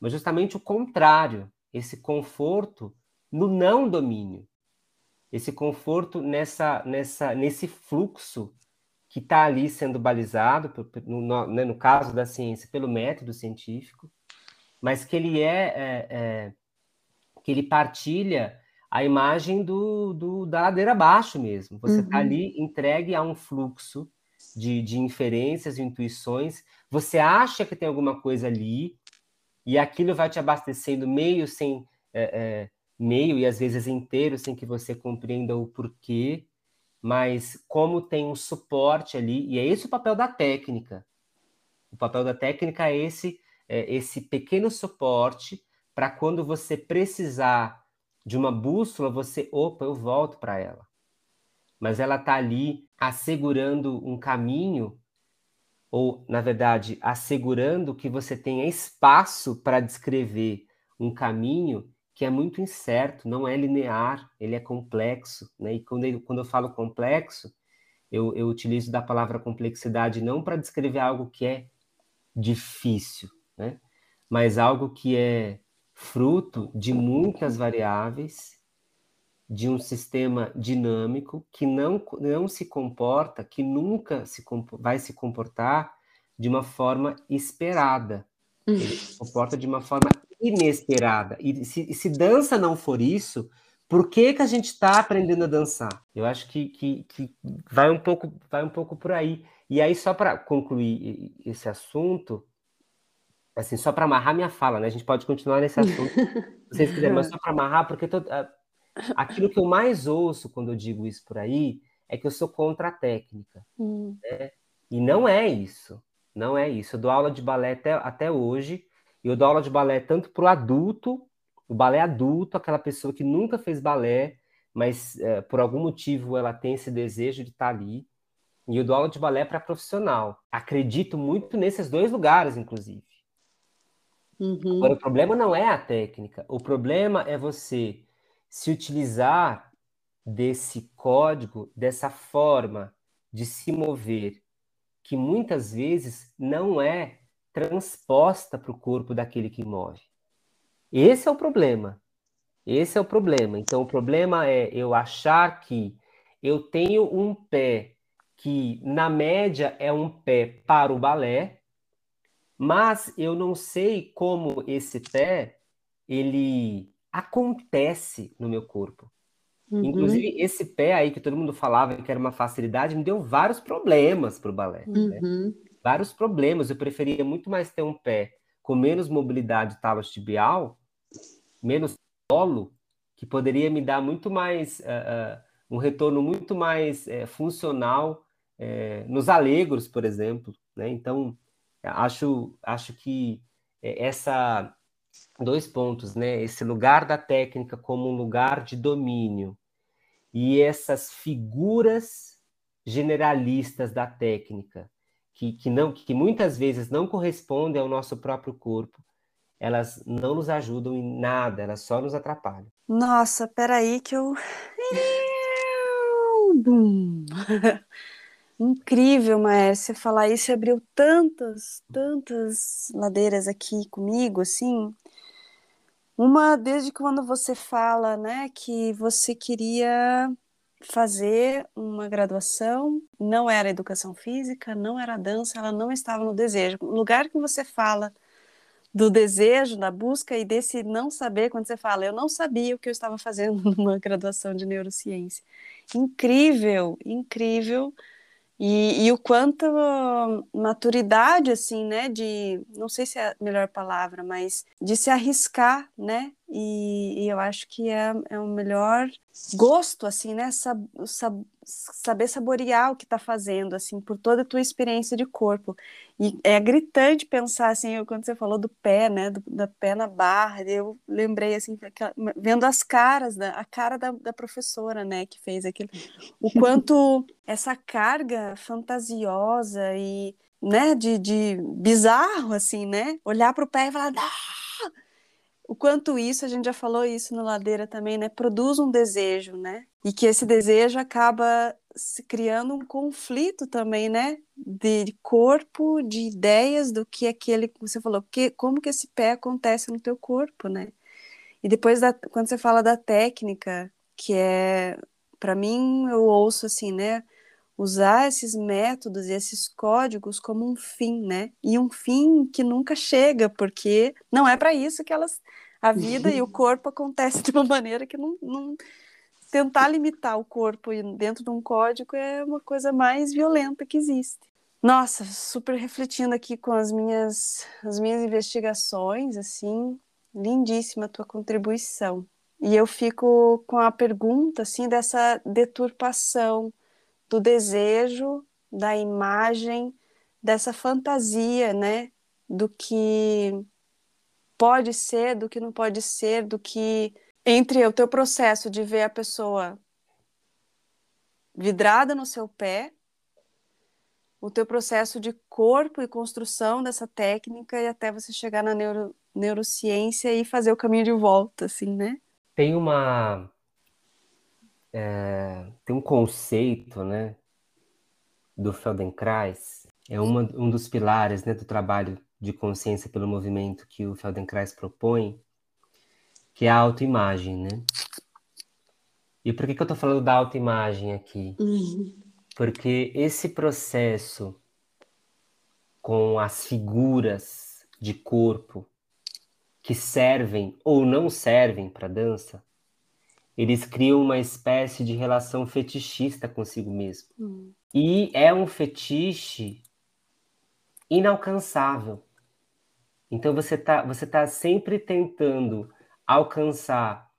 mas justamente o contrário, esse conforto no não domínio, esse conforto nessa, nessa, nesse fluxo que está ali sendo balizado, no, né, no, caso da ciência, pelo método científico, mas que ele é, é, é que ele partilha a imagem do, do da ladeira abaixo mesmo. Você está uhum. ali entregue a um fluxo de, de inferências, intuições. Você acha que tem alguma coisa ali e aquilo vai te abastecendo meio sem é, é, meio e às vezes inteiro sem que você compreenda o porquê, mas como tem um suporte ali e é esse o papel da técnica. O papel da técnica é esse é, esse pequeno suporte para quando você precisar de uma bússola, você, opa, eu volto para ela. Mas ela está ali assegurando um caminho, ou, na verdade, assegurando que você tenha espaço para descrever um caminho que é muito incerto, não é linear, ele é complexo. Né? E quando eu, quando eu falo complexo, eu, eu utilizo da palavra complexidade não para descrever algo que é difícil, né? mas algo que é fruto de muitas variáveis, de um sistema dinâmico que não, não se comporta, que nunca se, vai se comportar de uma forma esperada. Ele se comporta de uma forma inesperada. E se, se dança não for isso, por que, que a gente está aprendendo a dançar? Eu acho que, que, que, vai, um pouco, vai um pouco por aí. E aí, só para concluir esse assunto, assim, só para amarrar minha fala, né? A gente pode continuar nesse assunto, se vocês quiserem, mas só para amarrar, porque tô, aquilo que eu mais ouço quando eu digo isso por aí é que eu sou contra a técnica. Hum. Né? E não é isso. Não é isso. Eu dou aula de balé até, até hoje, e eu dou aula de balé tanto para o adulto, o balé adulto, aquela pessoa que nunca fez balé, mas é, por algum motivo ela tem esse desejo de estar tá ali. E eu dou aula de balé para profissional. Acredito muito nesses dois lugares, inclusive. Uhum. Agora, o problema não é a técnica, o problema é você se utilizar desse código, dessa forma de se mover, que muitas vezes não é transposta para o corpo daquele que move. Esse é o problema. Esse é o problema. Então, o problema é eu achar que eu tenho um pé que, na média, é um pé para o balé, mas eu não sei como esse pé ele acontece no meu corpo. Uhum. Inclusive, esse pé aí que todo mundo falava que era uma facilidade me deu vários problemas para o balé. Né? Uhum. Né? Vários problemas. Eu preferia muito mais ter um pé com menos mobilidade talos tibial, menos solo, que poderia me dar muito mais, uh, uh, um retorno muito mais uh, funcional eh, nos alegros, por exemplo. Né? Então, Acho, acho que é, essa dois pontos, né? Esse lugar da técnica como um lugar de domínio e essas figuras generalistas da técnica que, que não que muitas vezes não correspondem ao nosso próprio corpo, elas não nos ajudam em nada, elas só nos atrapalham. Nossa, peraí que eu Incrível, Maércia, falar isso abriu tantas, tantas ladeiras aqui comigo, assim. Uma desde quando você fala, né, que você queria fazer uma graduação, não era educação física, não era dança, ela não estava no desejo. O lugar que você fala do desejo, da busca e desse não saber, quando você fala, eu não sabia o que eu estava fazendo numa graduação de neurociência. Incrível, incrível e, e, o quanto maturidade, assim, né, de, não sei se é a melhor palavra, mas de se arriscar, né, e, e, eu acho que é, é o melhor gosto, assim, né? Sab, sab, saber saborear o que está fazendo, assim, por toda a tua experiência de corpo. E é gritante pensar, assim, quando você falou do pé, né? Do, da pé na barra, eu lembrei, assim, vendo as caras, da, a cara da, da professora, né? Que fez aquilo. O quanto essa carga fantasiosa e, né? De, de bizarro, assim, né? Olhar para o pé e falar... Ah! O quanto isso, a gente já falou isso no Ladeira também, né? Produz um desejo, né? E que esse desejo acaba se criando um conflito também, né? De corpo, de ideias do que aquele que você falou, que, como que esse pé acontece no teu corpo, né? E depois, da, quando você fala da técnica, que é, para mim, eu ouço assim, né? Usar esses métodos e esses códigos como um fim, né? E um fim que nunca chega, porque não é para isso que elas a vida e o corpo acontece de uma maneira que não, não, tentar limitar o corpo dentro de um código é uma coisa mais violenta que existe. Nossa, super refletindo aqui com as minhas as minhas investigações, assim, lindíssima a tua contribuição. E eu fico com a pergunta assim dessa deturpação do desejo, da imagem, dessa fantasia, né, do que pode ser, do que não pode ser, do que entre o teu processo de ver a pessoa vidrada no seu pé, o teu processo de corpo e construção dessa técnica e até você chegar na neuro, neurociência e fazer o caminho de volta, assim, né? Tem uma é, tem um conceito, né, do Feldenkrais, é uma, um dos pilares, né, do trabalho de consciência pelo movimento que o Feldenkrais propõe, que é a autoimagem, né? E por que, que eu estou falando da autoimagem aqui? Uhum. Porque esse processo com as figuras de corpo que servem ou não servem para dança, eles criam uma espécie de relação fetichista consigo mesmo. Uhum. E é um fetiche inalcançável. Então você está você tá sempre tentando alcançar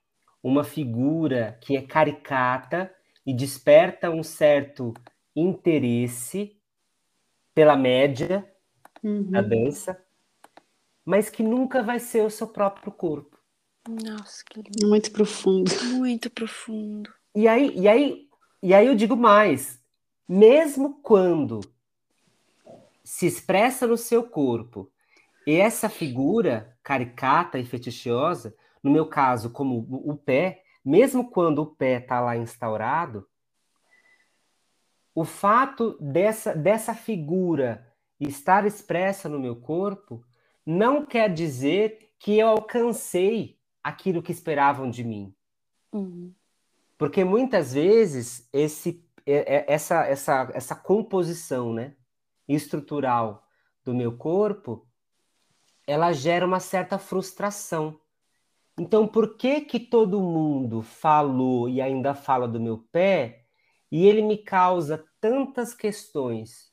uma figura que é caricata e desperta um certo interesse pela média uhum. da dança, mas que nunca vai ser o seu próprio corpo. Nossa, que lindo. Muito profundo. Muito profundo. E aí, e aí, e aí eu digo mais, mesmo quando se expressa no seu corpo e essa figura caricata e fetichiosa, no meu caso, como o pé, mesmo quando o pé está lá instaurado, o fato dessa, dessa figura estar expressa no meu corpo não quer dizer que eu alcancei aquilo que esperavam de mim. Uhum. Porque muitas vezes esse, é, é, essa, essa, essa composição né, estrutural do meu corpo ela gera uma certa frustração. Então, por que que todo mundo falou e ainda fala do meu pé e ele me causa tantas questões?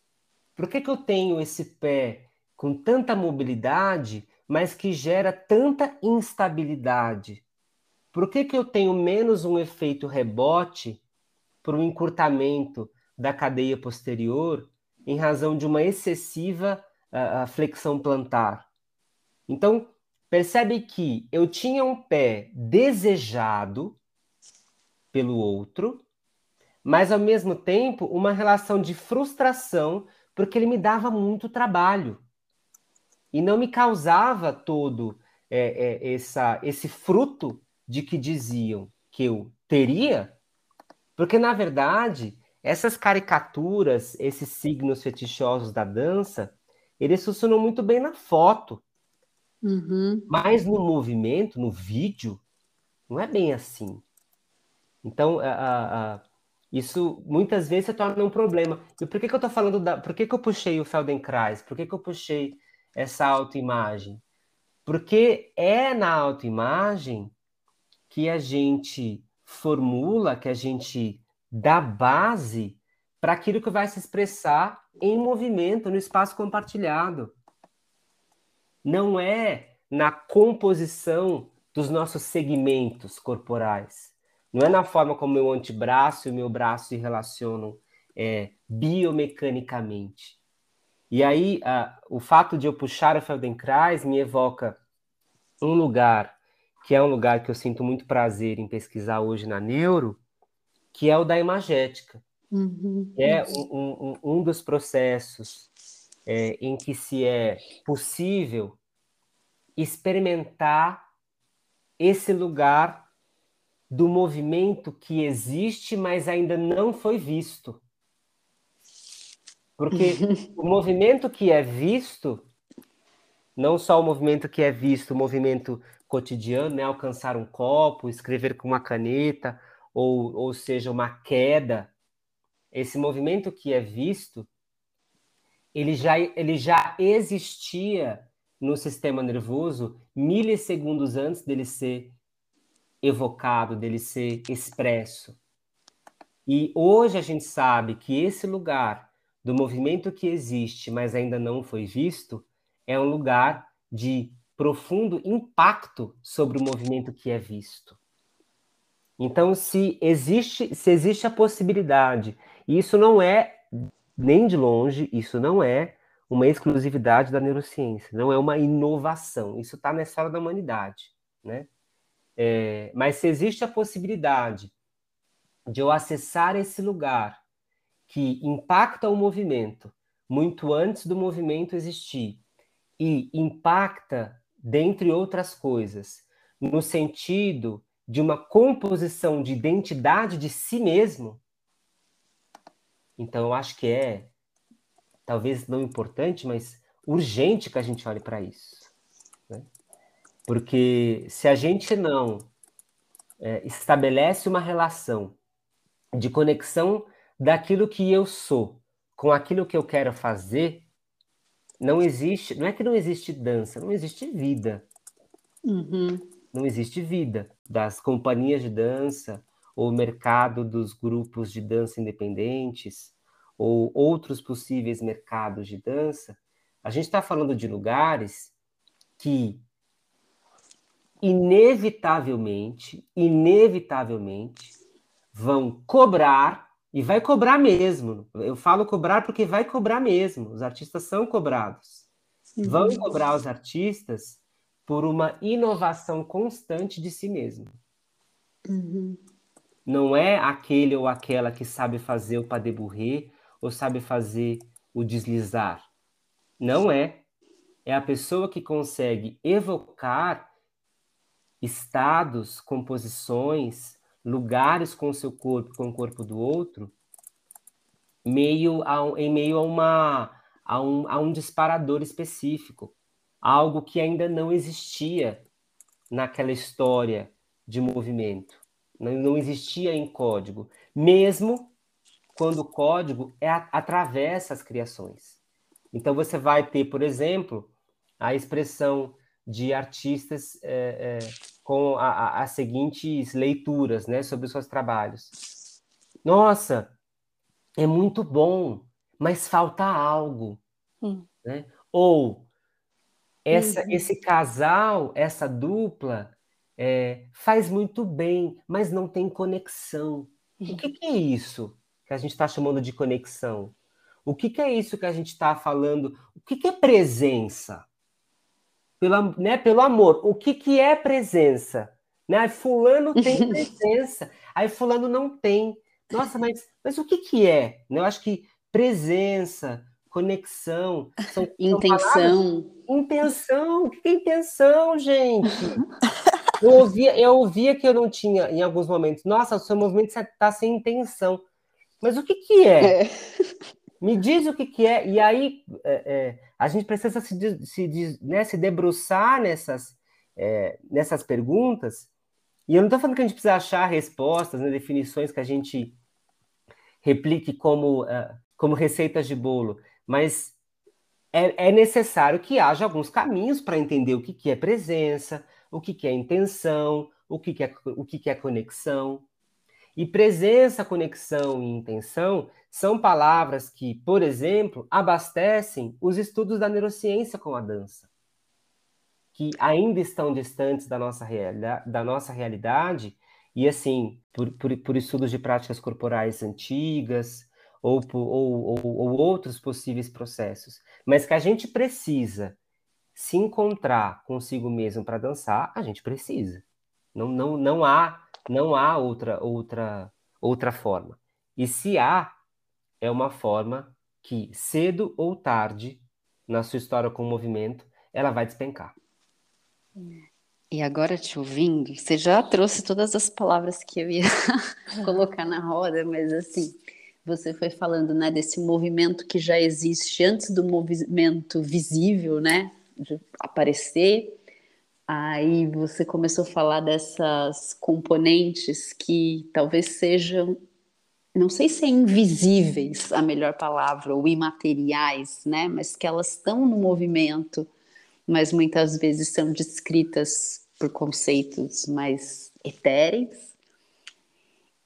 Por que que eu tenho esse pé com tanta mobilidade, mas que gera tanta instabilidade? Por que que eu tenho menos um efeito rebote por um encurtamento da cadeia posterior em razão de uma excessiva uh, flexão plantar? Então, percebe que eu tinha um pé desejado pelo outro, mas ao mesmo tempo uma relação de frustração, porque ele me dava muito trabalho e não me causava todo é, é, essa, esse fruto de que diziam que eu teria, porque na verdade essas caricaturas, esses signos fetichosos da dança, eles funcionam muito bem na foto. Uhum. Mas no movimento, no vídeo, não é bem assim. Então, a, a, isso muitas vezes se torna um problema. E por que, que eu estou falando da. Por que, que eu puxei o Feldenkrais? Por que, que eu puxei essa autoimagem? Porque é na autoimagem que a gente formula, que a gente dá base para aquilo que vai se expressar em movimento, no espaço compartilhado não é na composição dos nossos segmentos corporais. Não é na forma como meu antebraço e o meu braço se relacionam é, biomecanicamente. E aí, a, o fato de eu puxar o Feldenkrais me evoca um lugar que é um lugar que eu sinto muito prazer em pesquisar hoje na neuro, que é o da imagética. Uhum. É um, um, um, dos processos é, em que se é possível experimentar esse lugar do movimento que existe, mas ainda não foi visto. Porque o movimento que é visto, não só o movimento que é visto, o movimento cotidiano, né? Alcançar um copo, escrever com uma caneta, ou, ou seja, uma queda. Esse movimento que é visto, ele já, ele já existia no sistema nervoso milissegundos antes dele ser evocado, dele ser expresso. E hoje a gente sabe que esse lugar do movimento que existe, mas ainda não foi visto, é um lugar de profundo impacto sobre o movimento que é visto. Então, se existe, se existe a possibilidade, e isso não é nem de longe, isso não é uma exclusividade da neurociência, não é uma inovação, isso está na história da humanidade, né? É, mas se existe a possibilidade de eu acessar esse lugar que impacta o movimento muito antes do movimento existir e impacta dentre outras coisas, no sentido de uma composição de identidade de si mesmo, então eu acho que é, talvez não importante, mas urgente que a gente olhe para isso. Né? Porque se a gente não é, estabelece uma relação de conexão daquilo que eu sou com aquilo que eu quero fazer, não existe, não é que não existe dança, não existe vida. Uhum. Não existe vida das companhias de dança, ou mercado dos grupos de dança independentes, ou outros possíveis mercados de dança. A gente está falando de lugares que inevitavelmente, inevitavelmente vão cobrar e vai cobrar mesmo. Eu falo cobrar porque vai cobrar mesmo. Os artistas são cobrados. Uhum. Vão cobrar os artistas por uma inovação constante de si mesmo. Uhum. Não é aquele ou aquela que sabe fazer o pas de bourrée ou sabe fazer o deslizar. Não é. É a pessoa que consegue evocar estados, composições, lugares com o seu corpo, com o corpo do outro, meio a, em meio a, uma, a, um, a um disparador específico, algo que ainda não existia naquela história de movimento, não, não existia em código, mesmo quando o código é, atravessa as criações. Então você vai ter, por exemplo, a expressão de artistas é, é, com a, a, as seguintes leituras né, sobre os seus trabalhos. Nossa, é muito bom, mas falta algo. Hum. Né? Ou essa, uhum. esse casal, essa dupla, é, faz muito bem, mas não tem conexão. Uhum. O que, que, é isso que a gente está chamando de conexão? O que, que, é isso que a gente está falando? O que, que é presença? Pelo, né, pelo amor. O que, que é presença? Né? Fulano tem presença, aí fulano não tem. Nossa, mas, mas o que, que é? Eu acho que presença, conexão, são, intenção. Intenção, o que é intenção, gente? Eu ouvia, eu ouvia que eu não tinha, em alguns momentos, nossa, o seu movimento está sem intenção. Mas o que, que é? é. Me diz o que, que é. E aí, é, é, a gente precisa se, se, né, se debruçar nessas, é, nessas perguntas. E eu não estou falando que a gente precisa achar respostas, né, definições que a gente replique como, uh, como receitas de bolo, mas é, é, necessário que haja alguns caminhos para entender o que, que é presença, o que, que é intenção, o que, que, é, o que, que é conexão. E presença, conexão e intenção são palavras que, por exemplo, abastecem os estudos da neurociência com a dança. que ainda estão distantes da nossa realidade, da nossa realidade e assim, por, por, por estudos de práticas corporais antigas, ou, ou, ou, ou, outros possíveis processos, mas que a gente precisa se encontrar consigo mesmo para dançar, a gente precisa. Não, não, não há não há outra outra outra forma. E se há, é uma forma que cedo ou tarde na sua história com o movimento, ela vai despencar. E agora te ouvindo, você já trouxe todas as palavras que eu ia colocar na roda, mas assim, você foi falando, né, desse movimento que já existe antes do movimento visível, né, de aparecer. Aí você começou a falar dessas componentes que talvez sejam, não sei se é invisíveis a melhor palavra, ou imateriais, né, mas que elas estão no movimento, mas muitas vezes são descritas por conceitos mais etéreis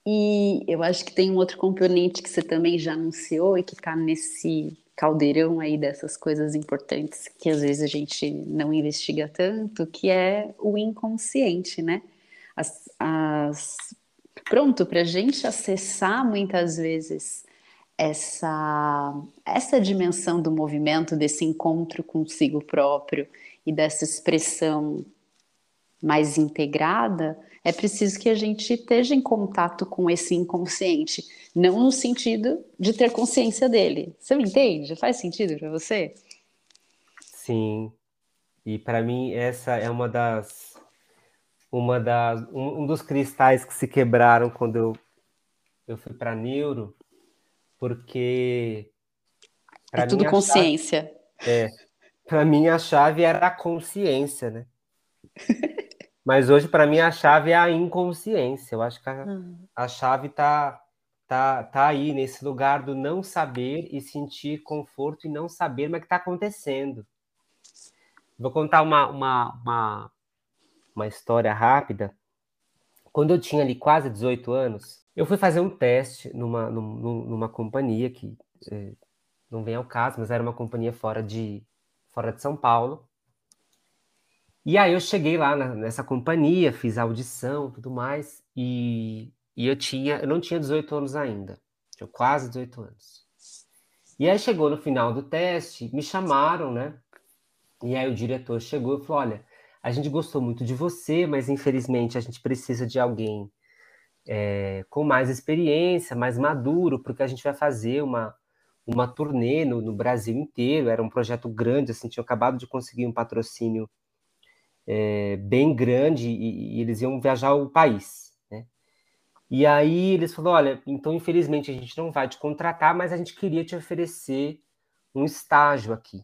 e eu acho que tem um outro componente que você também já anunciou e que está nesse caldeirão aí dessas coisas importantes que às vezes a gente não investiga tanto, que é o inconsciente, né? As, as... Pronto, para a gente acessar muitas vezes essa, essa dimensão do movimento, desse encontro consigo próprio e dessa expressão mais integrada, é preciso que a gente esteja em contato com esse inconsciente, não no sentido de ter consciência dele. Você me entende? Faz sentido para você? Sim. E para mim essa é uma das uma das um, um, dos cristais que se quebraram quando eu eu fui para neuro, porque é tudo consciência. Chave, é. Para mim a chave era a consciência, né? Mas hoje, para mim, a chave é a inconsciência. Eu acho que a, uhum. a chave está tá, tá aí, nesse lugar do não saber e sentir conforto e não saber o que está acontecendo. Vou contar uma, uma, uma, uma história rápida. Quando eu tinha ali quase 18 anos, eu fui fazer um teste numa, numa, numa companhia que eh, não vem ao caso, mas era uma companhia fora de, fora de São Paulo. E aí eu cheguei lá na, nessa companhia, fiz audição tudo mais, e, e eu tinha, eu não tinha 18 anos ainda, tinha quase 18 anos. E aí chegou no final do teste, me chamaram, né? E aí o diretor chegou e falou: olha, a gente gostou muito de você, mas infelizmente a gente precisa de alguém é, com mais experiência, mais maduro, porque a gente vai fazer uma, uma turnê no, no Brasil inteiro. Era um projeto grande, assim, tinha acabado de conseguir um patrocínio é, bem grande e, e, eles iam viajar o país. Né? E aí eles falaram: olha, então infelizmente a gente não vai te contratar, mas a gente queria te oferecer um estágio aqui.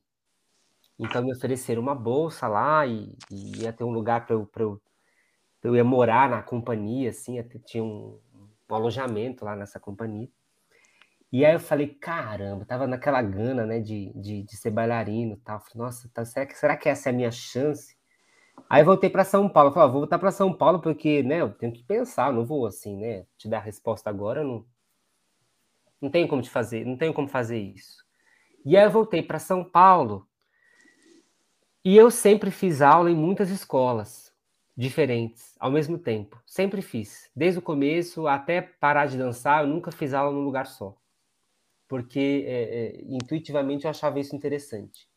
Então me ofereceram uma bolsa lá e, e ia ter um lugar para eu, eu, eu ia morar na companhia, assim, tinha um, um alojamento lá nessa companhia. E aí eu falei, caramba, tava naquela gana, né, de, de, de ser bailarino e tal. Falei, nossa, tá, será, que, será que essa é a minha chance? Aí voltei para São Paulo. Falei, ah, vou voltar para São Paulo porque, né, eu tenho que pensar, não vou assim, né, te dar a resposta agora, não não tenho como te fazer, não tenho como fazer isso. E aí eu voltei para São Paulo. E eu sempre fiz aula em muitas escolas diferentes ao mesmo tempo. Sempre fiz. Desde o começo até parar de dançar, eu nunca fiz aula num lugar só. Porque é, é, intuitivamente eu achava isso interessante.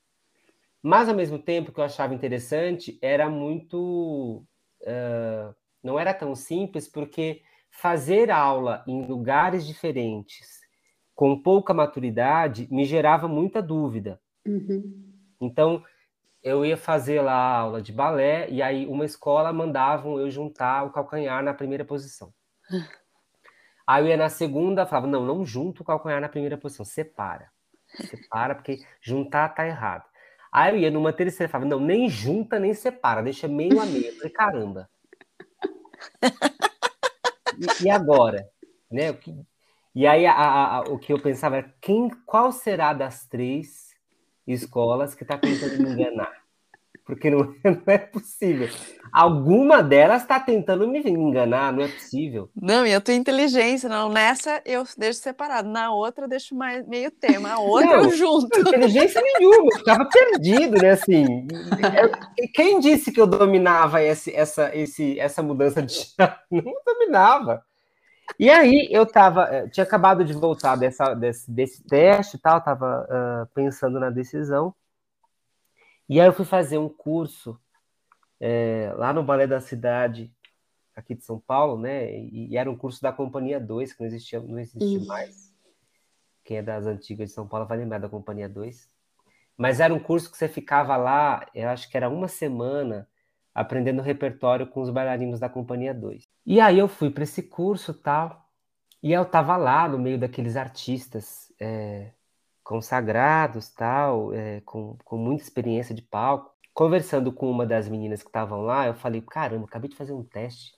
Mas, ao mesmo tempo, que eu achava interessante era muito. Uh, não era tão simples, porque fazer aula em lugares diferentes, com pouca maturidade, me gerava muita dúvida. Uhum. Então, eu ia fazer lá aula de balé, e aí uma escola mandavam eu juntar o calcanhar na primeira posição. Aí eu ia na segunda, falava, não, não junto o calcanhar na primeira posição, separa. Separa, porque juntar tá errado. Aí eu ia numa terceira falava, não, nem junta, nem separa, deixa meio a meio. Eu falei, caramba. E, e agora? Né? E aí a, a, a, o que eu pensava era, quem, qual será das três escolas que está tentando me enganar? porque não, não é possível. Alguma delas está tentando me enganar, não é possível. Não, e a tua inteligência, não, nessa eu deixo separado, na outra eu deixo mais meio tema, a outra não, eu junto. Inteligência nenhuma, eu ficava perdido, né, assim. Eu, quem disse que eu dominava esse, essa, esse, essa mudança de chave? Não dominava. E aí eu tava, eh, tinha acabado de voltar dessa, desse, desse teste e tal, tava uh, pensando na decisão, e aí eu fui fazer um curso é, lá no Balé da Cidade, aqui de São Paulo, né? E, e era um curso da Companhia 2, que não existia, não existe mais. Quem é das antigas de São Paulo vai lembrar da Companhia 2. Mas era um curso que você ficava lá, eu acho que era uma semana, aprendendo repertório com os bailarinos da Companhia 2. E aí eu fui para esse curso tal, e eu tava lá no meio daqueles artistas é, consagrados, tal, é, com, com muita experiência de palco. Conversando com uma das meninas que estavam lá, eu falei: caramba, acabei de fazer um teste.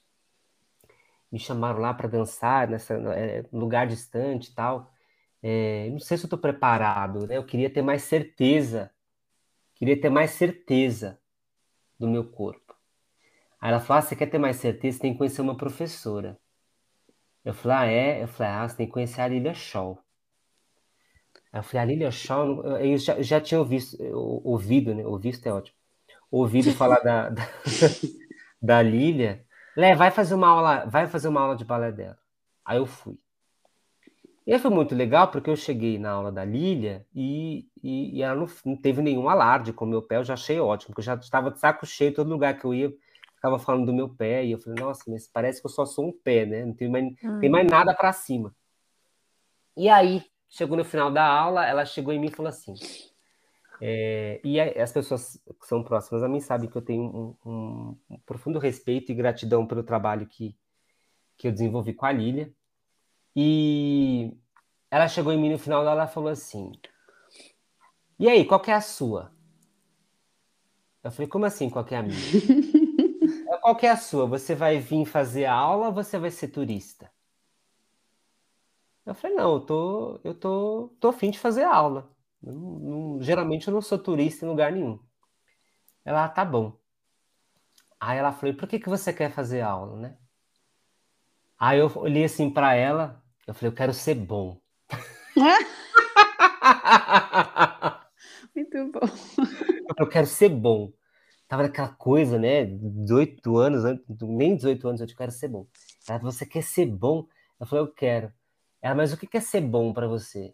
Me chamaram lá para dançar nessa é, lugar distante tal. É, não sei se eu estou preparado, né? Eu queria ter mais certeza, queria ter mais certeza do meu corpo. Aí ela falou: ah, você quer ter mais certeza? Você tem que conhecer uma professora. Eu falei: ah, é? Eu falei: ah, você tem que conhecer a Lilia Shaw. Aí eu falei, a Lilia Shaw, eu já, já tinha ouvido, ouvido, né? Ouvido é ótimo. Ouvido falar da, da, da Lilia. Lé, vai fazer uma aula, vai fazer uma aula de balé dela. Aí eu fui. E foi muito legal, porque eu cheguei na aula da Lilia e, e, e ela não, não, teve nenhum alarde com o meu pé, eu já achei ótimo, porque eu já estava de saco cheio, todo lugar que eu ia, ficava falando do meu pé, e eu falei, nossa, mas parece que eu só sou um pé, né? Não tem mais, hum. tem mais nada para cima. E aí, Chegou no final da aula, ela chegou em mim e falou assim. É, e as pessoas que são próximas a mim sabem que eu tenho um, um, um, profundo respeito e gratidão pelo trabalho que, que eu desenvolvi com a Lília. E ela chegou em mim no final dela e falou assim: E aí, qual que é a sua? Eu falei: Como assim, qual que é a minha? qual que é a sua? Você vai vir fazer aula ou você vai ser turista? Eu falei, não, eu tô, eu tô, tô afim de fazer aula. Eu não- não- geralmente eu não sou turista em lugar nenhum. Ela, ah, tá bom. Aí ela falou, por que que você quer fazer aula, né? Aí eu olhei assim para ela, eu falei, eu quero ser bom. Muito bom. Eu quero ser bom. Tava naquela coisa, né? 18 anos, nem 18 anos, eu quero ser bom. Ela, você quer ser bom? Eu falei, eu quero. Ela, mas o que é ser bom para você?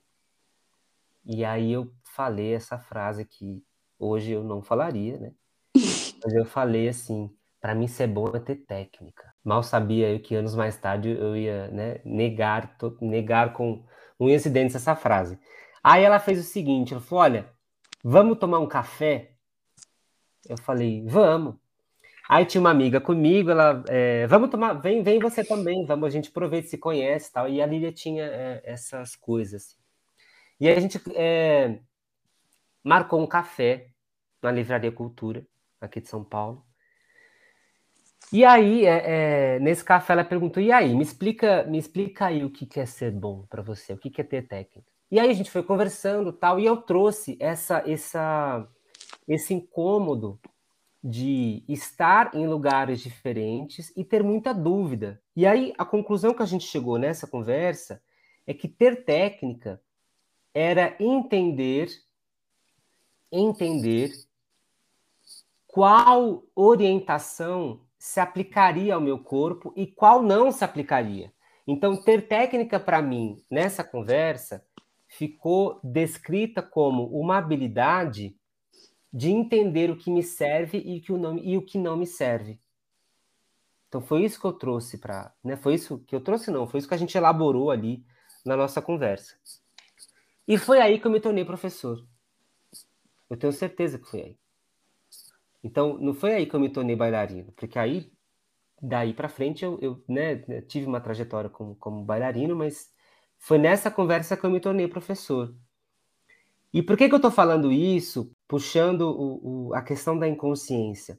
E aí eu falei essa frase que hoje eu não falaria, né? Mas eu falei assim, para mim ser bom é ter técnica. Mal sabia eu que anos mais tarde eu ia né, negar, negar com unhas e dentes essa frase. Aí ela fez o seguinte, ela falou, olha, vamos tomar um café? Eu falei, vamos. Aí tinha uma amiga comigo, ela, é, vamos tomar, vem, vem você também, vamos, a gente aproveita, se conhece tal. E a Lília tinha é, essas coisas. E aí a gente é, marcou um café na Livraria Cultura, aqui de São Paulo. E aí, é, é, nesse café, ela perguntou: e aí, me explica, me explica aí o que, é ser bom para você, o que, que é ter técnica. E aí a gente foi conversando tal, e eu trouxe essa, essa, esse incômodo de estar em lugares diferentes e ter muita dúvida. E aí a conclusão que a gente chegou nessa conversa é que ter técnica era entender entender qual orientação se aplicaria ao meu corpo e qual não se aplicaria. Então, ter técnica para mim nessa conversa ficou descrita como uma habilidade de entender o que me serve e, que o, não, e o que não me serve. Então foi isso que eu trouxe para, né? Foi isso que eu trouxe não, foi isso que a gente elaborou ali na nossa conversa. E foi aí que eu me tornei professor. Eu tenho certeza que foi aí. Então não foi aí que eu me tornei bailarino, porque aí daí para frente eu, eu né, tive uma trajetória como, como bailarino, mas foi nessa conversa que eu me tornei professor. E por que, que eu estou falando isso, puxando o, o, a questão da inconsciência?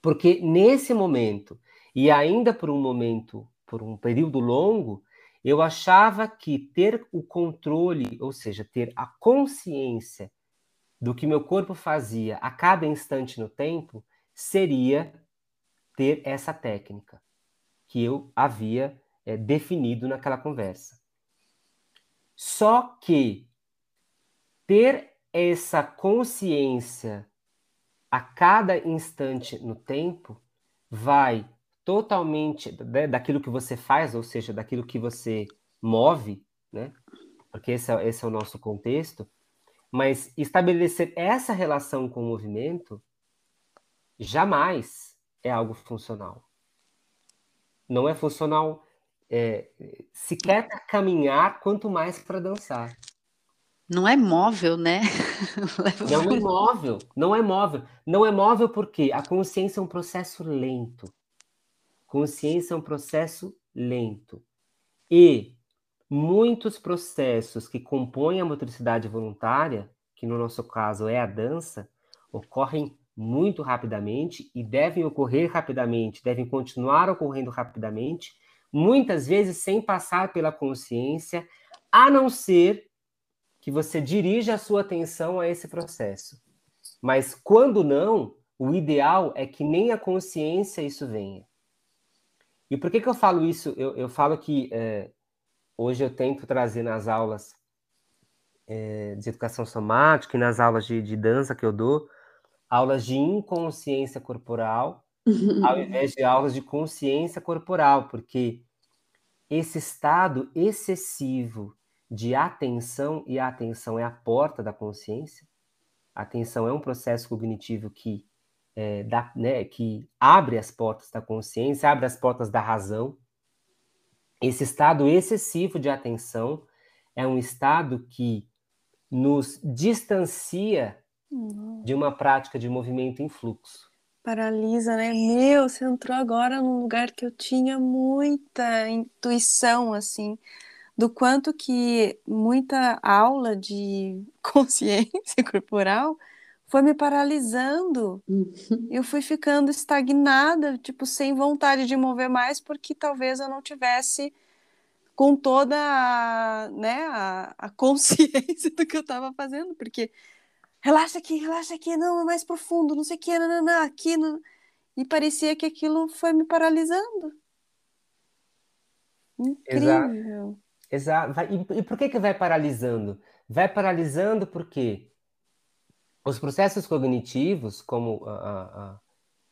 Porque nesse momento, e ainda por um momento, por um período longo, eu achava que ter o controle, ou seja, ter a consciência do que meu corpo fazia a cada instante no tempo seria ter essa técnica que eu havia é, definido naquela conversa. Só que ter essa consciência a cada instante no tempo vai totalmente né, daquilo que você faz, ou seja, daquilo que você move, né? Porque esse é, esse é o nosso contexto. Mas estabelecer essa relação com o movimento jamais é algo funcional. Não é funcional é, sequer para caminhar, quanto mais para dançar. Não é móvel, né? não é móvel, não é móvel. Não é móvel porque a consciência é um processo lento. Consciência é um processo lento. E muitos processos que compõem a motricidade voluntária, que no nosso caso é a dança, ocorrem muito rapidamente e devem ocorrer rapidamente, devem continuar ocorrendo rapidamente, muitas vezes sem passar pela consciência, a não ser que você dirija a sua atenção a esse processo. Mas quando não, o ideal é que nem a consciência isso venha. E por que, que eu falo isso? Eu, eu falo que é, Hoje eu tento trazer nas aulas é, de educação somática e nas aulas de, de dança que eu dou, aulas de inconsciência corporal, ao invés de aulas de consciência corporal, porque esse estado excessivo de atenção, e a atenção é a porta da consciência, a atenção é um processo cognitivo que, é, dá, né, que abre as portas da consciência, abre as portas da razão, esse estado excessivo de atenção é um estado que nos distancia uhum. de uma prática de movimento em fluxo. Paralisa, né? Meu, você entrou agora num lugar que eu tinha muita intuição, assim, do quanto que muita aula de consciência corporal foi me paralisando. Uhum. Eu fui ficando estagnada, tipo, sem vontade de mover mais, porque talvez eu não tivesse com toda a, né, a, a consciência do que eu estava fazendo, porque relaxa aqui, relaxa aqui, não, é mais profundo, não sei o que, não, não, não, aqui, não... e parecia que aquilo foi me paralisando. Incrível. Exato. Exato. E, e por que que vai paralisando? Vai paralisando porque os processos cognitivos, como a, a,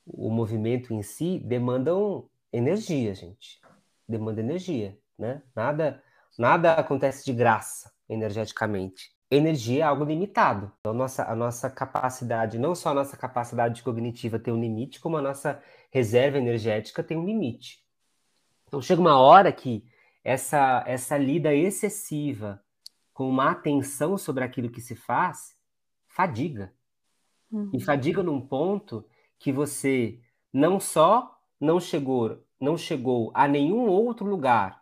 o movimento em si, demandam energia, gente. Demanda energia né? Nada, nada acontece de graça energeticamente. Energia é algo limitado. Então, nossa, a nossa capacidade, não só a nossa capacidade cognitiva tem um limite, como a nossa reserva energética tem um limite. Então, chega uma hora que essa, essa lida excessiva com uma atenção sobre aquilo que se faz fadiga. Uhum. E fadiga num ponto que você não só não chegou, não chegou a nenhum outro lugar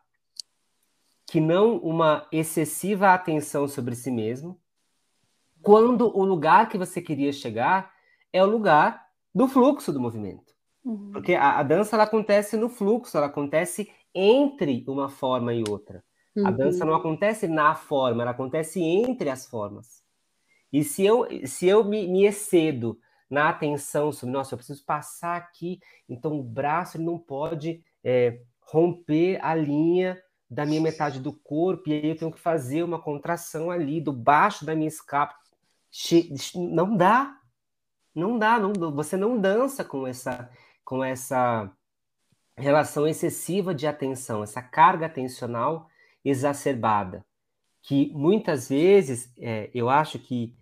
que não uma excessiva atenção sobre si mesmo, quando o lugar que você queria chegar é o lugar do fluxo do movimento. Uhum. Porque a, a, dança ela acontece no fluxo, ela acontece entre uma forma e outra. Uhum. A dança não acontece na forma, ela acontece entre as formas. E se eu, se eu me, me excedo na atenção sobre, nossa, eu preciso passar aqui, então o braço ele não pode é, romper a linha da minha metade do corpo, e aí eu tenho que fazer uma contração ali do baixo da minha escápula. Não dá. Não dá, não, você não dança com essa com essa relação excessiva de atenção, essa carga atencional exacerbada, que muitas vezes é, eu acho que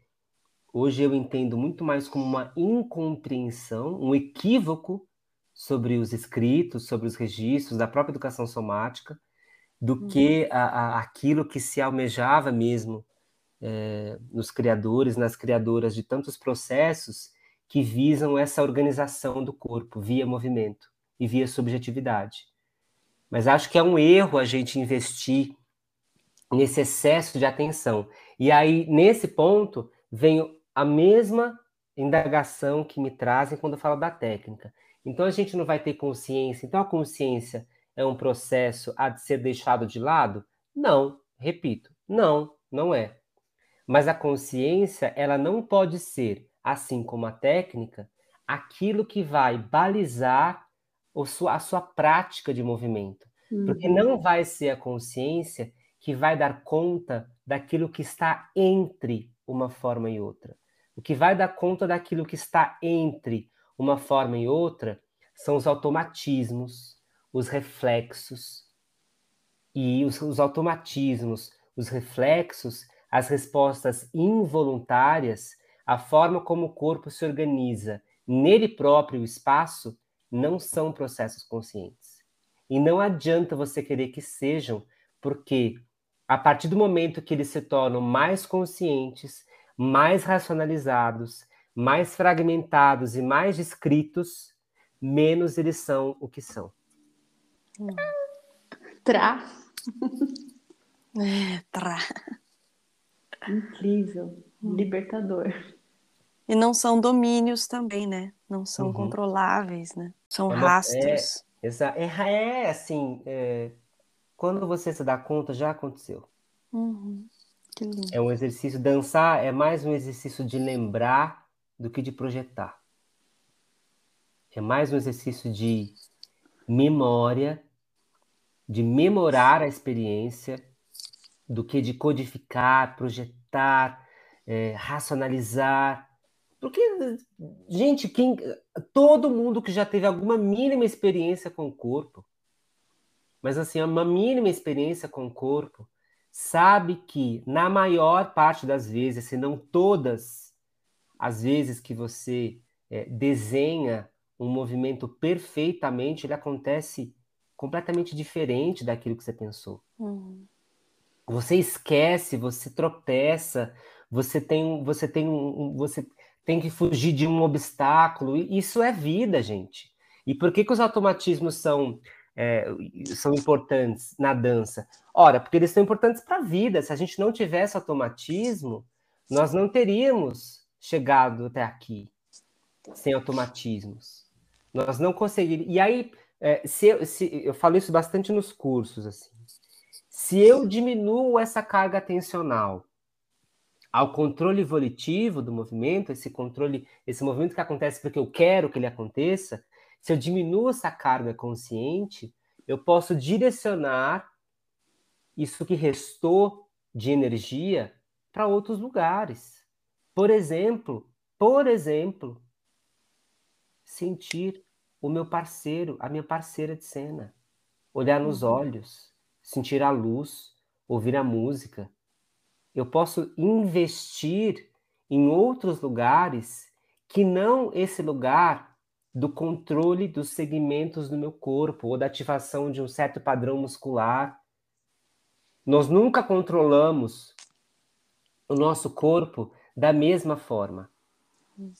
hoje eu entendo muito mais como uma incompreensão, um equívoco sobre os escritos, sobre os registros da própria educação somática, do uhum. que a, a, aquilo que se almejava mesmo é, nos criadores, nas criadoras de tantos processos que visam essa organização do corpo via movimento e via subjetividade. Mas acho que é um erro a gente investir nesse excesso de atenção. E aí, nesse ponto, vem a mesma indagação que me trazem quando eu falo da técnica. Então, a gente não vai ter consciência. Então, a consciência é um processo a ser deixado de lado? Não, repito, não, não é. Mas a consciência, ela não pode ser, assim como a técnica, aquilo que vai balizar a sua prática de movimento. Uhum. Porque não vai ser a consciência que vai dar conta daquilo que está entre uma forma e outra. O que vai dar conta daquilo que está entre uma forma e outra são os automatismos, os reflexos. E os, os automatismos, os reflexos, as respostas involuntárias, a forma como o corpo se organiza nele próprio o espaço, não são processos conscientes. E não adianta você querer que sejam, porque a partir do momento que eles se tornam mais conscientes, mais racionalizados, mais fragmentados e mais descritos, menos eles são o que são. Tra. É, tra. Incrível. Libertador. E não são domínios também, né? Não são uhum. controláveis, né? São é uma, rastros. É, é, é assim, é, quando você se dá conta, já aconteceu. Uhum. É um exercício, dançar é mais um exercício de lembrar do que de projetar. É mais um exercício de memória, de memorar a experiência, do que de codificar, projetar, é, racionalizar. Porque, gente, quem, todo mundo que já teve alguma mínima experiência com o corpo, mas assim, uma mínima experiência com o corpo, sabe que na maior parte das vezes, se não todas as vezes que você é, desenha um movimento perfeitamente, ele acontece completamente diferente daquilo que você pensou. Uhum. Você esquece, você tropeça, você tem, você tem um, você tem que fugir de um obstáculo. Isso é vida, gente. E por que, que os automatismos são, é, são importantes na dança? Ora, porque eles são importantes para a vida. Se a gente não tivesse automatismo, nós não teríamos chegado até aqui sem automatismos. Nós não conseguiríamos. E aí, é, se, eu, se, eu falo isso bastante nos cursos, assim. Se eu diminuo essa carga atencional ao controle volitivo do movimento, esse controle, esse movimento que acontece porque eu quero que ele aconteça, se eu diminuo essa carga consciente, eu posso direcionar isso que restou de energia para outros lugares. Por exemplo, por exemplo, sentir o meu parceiro, a minha parceira de cena, olhar nos uhum. olhos, sentir a luz, ouvir a música. Eu posso investir em outros lugares que não esse lugar do controle dos segmentos do meu corpo ou da ativação de um certo padrão muscular. Nós nunca controlamos o nosso corpo da mesma forma.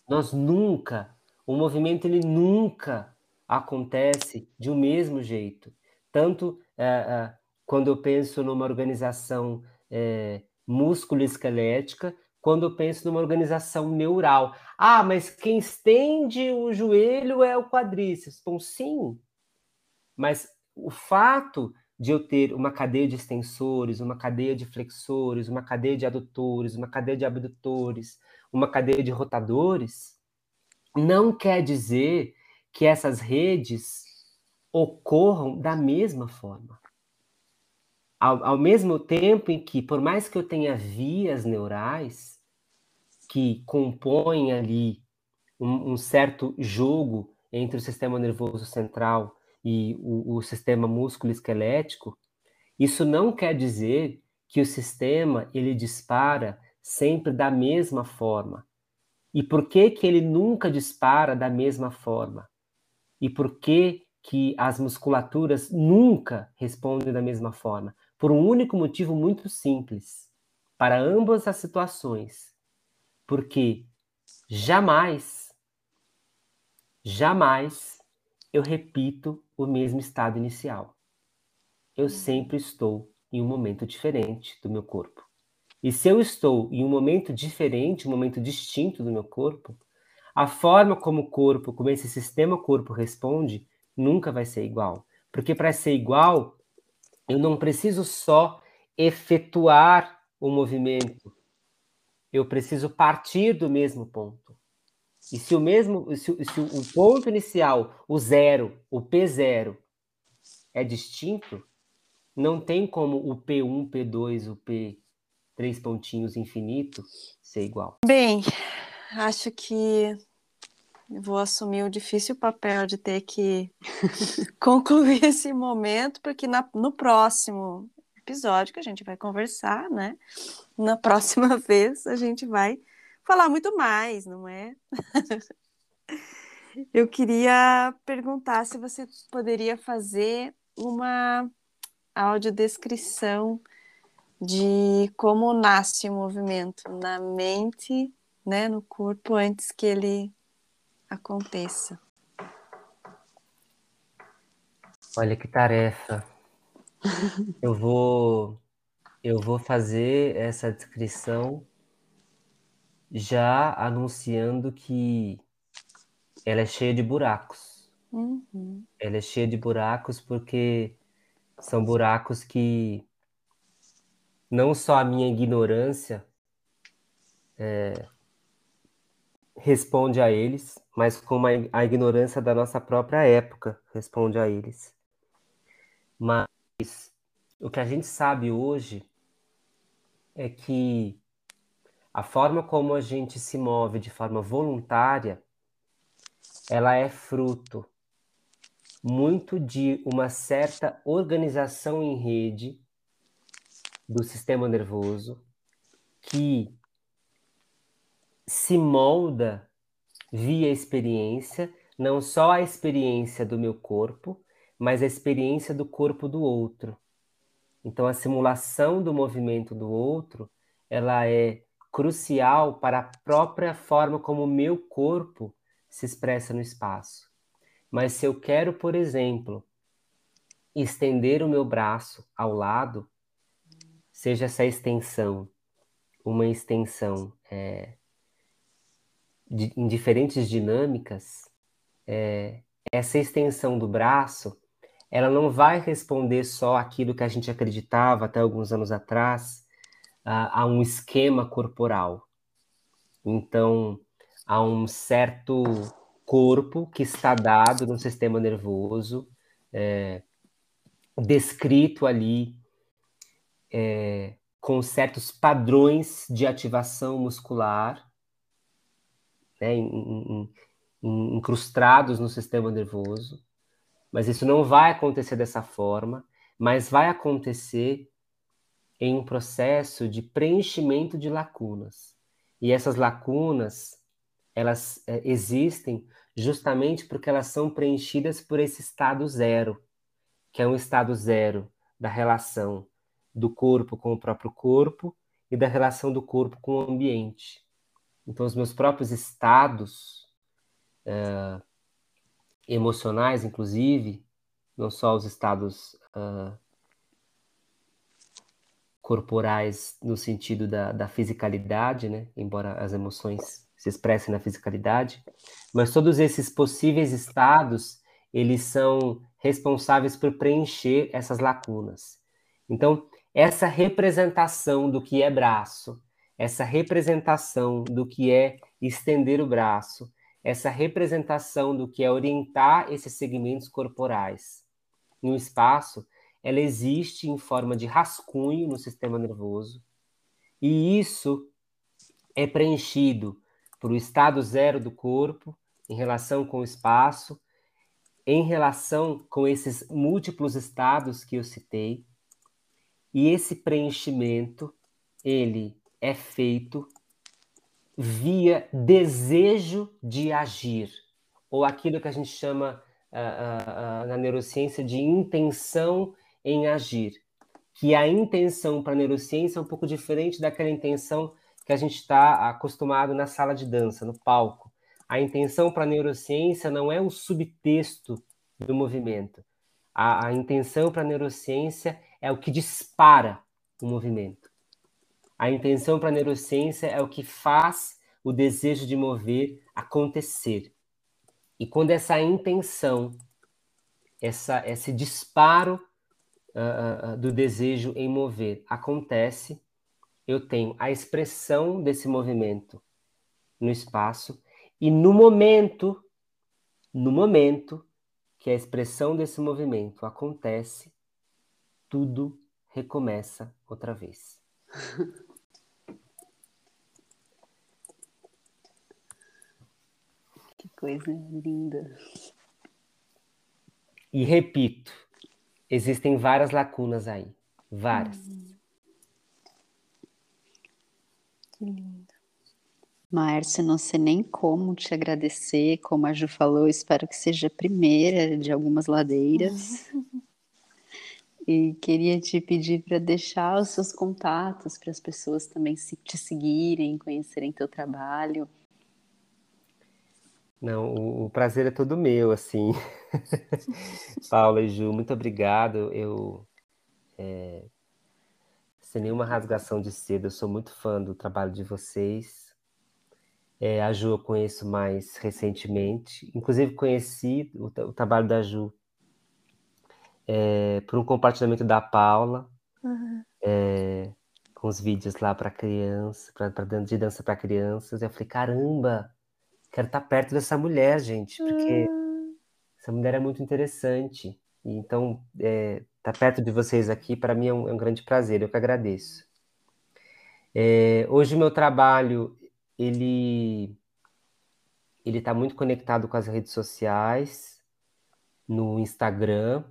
Nós nunca, o movimento ele nunca acontece de um mesmo jeito. Tanto é, é, quando eu penso numa organização é, músculo-esquelética, quando eu penso numa organização neural. Ah, mas quem estende o joelho é o quadríceps. Bom, sim, mas o fato de eu ter uma cadeia de extensores, uma cadeia de flexores, uma cadeia de adutores, uma cadeia de abdutores, uma cadeia de rotadores, não quer dizer que essas redes ocorram da mesma forma ao, ao mesmo tempo em que, por mais que eu tenha vias neurais que compõem ali um, um certo jogo entre o sistema nervoso central e o, o sistema músculo-esquelético, isso não quer dizer que o sistema ele dispara sempre da mesma forma. E por que que ele nunca dispara da mesma forma? E por que que as musculaturas nunca respondem da mesma forma? Por um único motivo muito simples, para ambas as situações. Porque jamais, jamais eu repito o mesmo estado inicial. Eu sempre estou em um momento diferente do meu corpo. E se eu estou em um momento diferente, um momento distinto do meu corpo, a forma como o corpo, como esse sistema corpo responde, nunca vai ser igual. Porque para ser igual, eu não preciso só efetuar o movimento. eu preciso partir do mesmo ponto. E se o mesmo, se, se o ponto inicial, o zero, o P0, é distinto, não tem como o P1, P2, o P três pontinhos infinito ser igual. Bem, acho que vou assumir o difícil papel de ter que concluir esse momento, porque na, no próximo episódio que a gente vai conversar, né? Na próxima vez a gente vai falar muito mais, não é? Eu queria perguntar se você poderia fazer uma audiodescrição de como nasce o movimento na mente, né, no corpo antes que ele aconteça. Olha que tarefa. eu vou eu vou fazer essa descrição já anunciando que ela é cheia de buracos. Uhum. Ela é cheia de buracos porque são buracos que não só a minha ignorância é, responde a eles, mas como a ignorância da nossa própria época responde a eles. Mas o que a gente sabe hoje é que a forma como a gente se move de forma voluntária, ela é fruto muito de uma certa organização em rede do sistema nervoso que se molda via experiência, não só a experiência do meu corpo, mas a experiência do corpo do outro. Então a simulação do movimento do outro, ela é crucial para a própria forma como o meu corpo se expressa no espaço. Mas se eu quero, por exemplo, estender o meu braço ao lado, seja essa extensão uma extensão é, de, em diferentes dinâmicas, é, essa extensão do braço, ela não vai responder só aquilo que a gente acreditava até alguns anos atrás, a, a um esquema corporal. Então, há um certo corpo que está dado no sistema nervoso, é, descrito ali é, com certos padrões de ativação muscular, né, incrustados no sistema nervoso, mas isso não vai acontecer dessa forma, mas vai acontecer em um processo de preenchimento de lacunas. E essas lacunas, elas é, existem justamente porque elas são preenchidas por esse estado zero, que é um estado zero da relação do corpo com o próprio corpo e da relação do corpo com o ambiente. Então, os meus próprios estados uh, emocionais, inclusive, não só os estados uh, corporais no sentido da, da fisicalidade, né? embora as emoções se expressem na fisicalidade, mas todos esses possíveis estados, eles são responsáveis por preencher essas lacunas. Então, essa representação do que é braço, essa representação do que é estender o braço, essa representação do que é orientar esses segmentos corporais no espaço, ela existe em forma de rascunho no sistema nervoso, e isso é preenchido por o estado zero do corpo em relação com o espaço, em relação com esses múltiplos estados que eu citei, e esse preenchimento, ele é feito via desejo de agir, ou aquilo que a gente chama uh, uh, uh, na neurociência de intenção em agir. Que a intenção para a neurociência é um pouco diferente daquela intenção que a gente está acostumado na sala de dança, no palco. A intenção para a neurociência não é o subtexto do movimento. A, a intenção para a neurociência é o que dispara o movimento. A intenção para a neurociência é o que faz o desejo de mover acontecer. E quando essa intenção, essa, esse disparo uh, do desejo em mover acontece, eu tenho a expressão desse movimento no espaço e no momento, no momento que a expressão desse movimento acontece, tudo recomeça outra vez. coisa linda. E repito, existem várias lacunas aí, várias. Hum. Que lindo. Márcia, não sei nem como te agradecer, como a Ju falou, espero que seja a primeira de algumas ladeiras. E queria te pedir para deixar os seus contatos para as pessoas também se, te seguirem, conhecerem teu trabalho. Não, o, o prazer é todo meu, assim. Paula e Ju, muito obrigado. Eu, é, sem nenhuma rasgação de seda, eu sou muito fã do trabalho de vocês. É, a Ju eu conheço mais recentemente. Inclusive, conheci o, o trabalho da Ju é, por um compartilhamento da Paula, uhum. com os vídeos lá para criança, para de dança para crianças. Eu falei, caramba, quero estar tá perto dessa mulher, gente, porque uhum. essa mulher é muito interessante. E, então, é, estar tá perto de vocês aqui, para mim, é um, é um, grande prazer, eu que agradeço. É, hoje, o meu trabalho, ele ele está muito conectado com as redes sociais, no Instagram,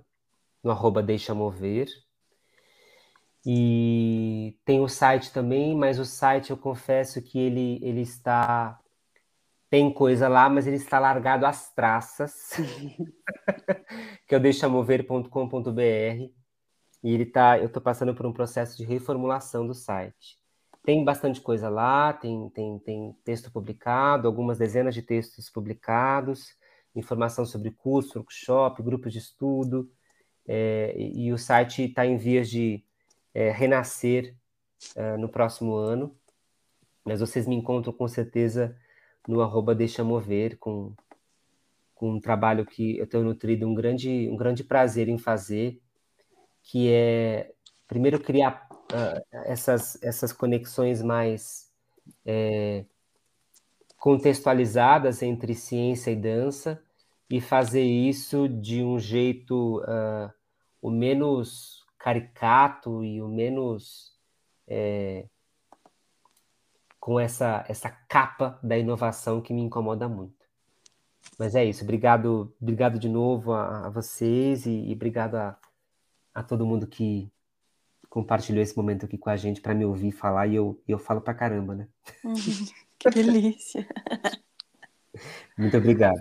no arroba Deixa Mover. E tem o site também, mas o site eu confesso que ele, ele está. Tem coisa lá, mas ele está largado às traças, que é o deixamover.com.br. E ele tá, eu estou passando por um processo de reformulação do site. Tem bastante coisa lá, tem, tem, tem texto publicado, algumas dezenas de textos publicados, informação sobre curso, workshop, grupos de estudo, é, e, o site está em vias de é, renascer é, no próximo ano, mas vocês me encontram com certeza no arroba Deixa Mover, com, com um trabalho que eu tenho nutrido um grande, um grande prazer em fazer, que é, primeiro, criar uh, essas, essas conexões mais é, contextualizadas entre ciência e dança, e fazer isso de um jeito uh, o menos caricato e o menos é, com essa, essa capa da inovação que me incomoda muito. Mas é isso, obrigado, obrigado de novo a, a vocês e, e obrigado a, a todo mundo que compartilhou esse momento aqui com a gente para me ouvir falar e eu, eu falo pra caramba, né? Uhum, que delícia! Muito obrigado.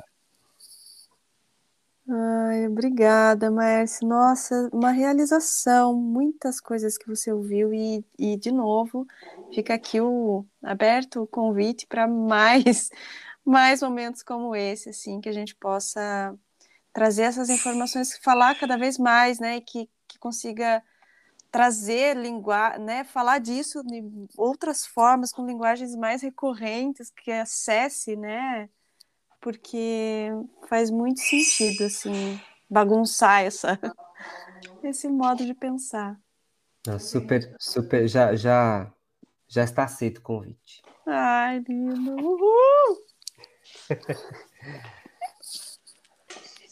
Ai, obrigada, Márcia. Nossa, uma realização, muitas coisas que você ouviu e, e de novo, fica aqui o aberto o convite para mais mais momentos como esse, assim, que a gente possa trazer essas informações, falar cada vez mais, né, que, que consiga trazer linguagem, né, falar disso de outras formas, com linguagens mais recorrentes, que acesse, né, porque faz muito sentido, assim, bagunçar essa, esse modo de pensar. Não, super, super, já, já, já está aceito o convite. Ai, lindo! Uhul!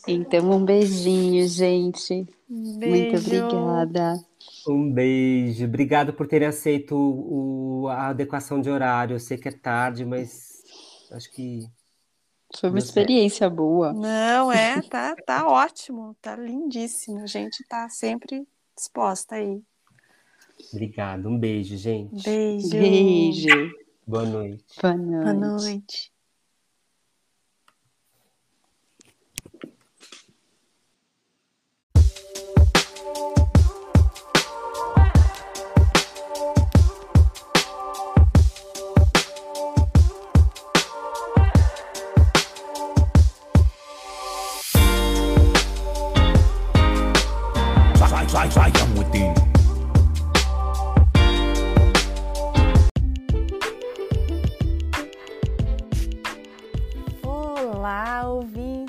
Então, um beijinho, gente. Beijo. Muito obrigada. Um beijo. Obrigado por terem aceito o, a adequação de horário. Eu sei que é tarde, mas acho que foi uma experiência boa. Não, é, tá, tá ótimo, tá lindíssimo. A gente tá sempre disposta aí. Obrigado, um beijo, gente. Beijo. Beijo. Boa noite. Boa noite. Boa noite.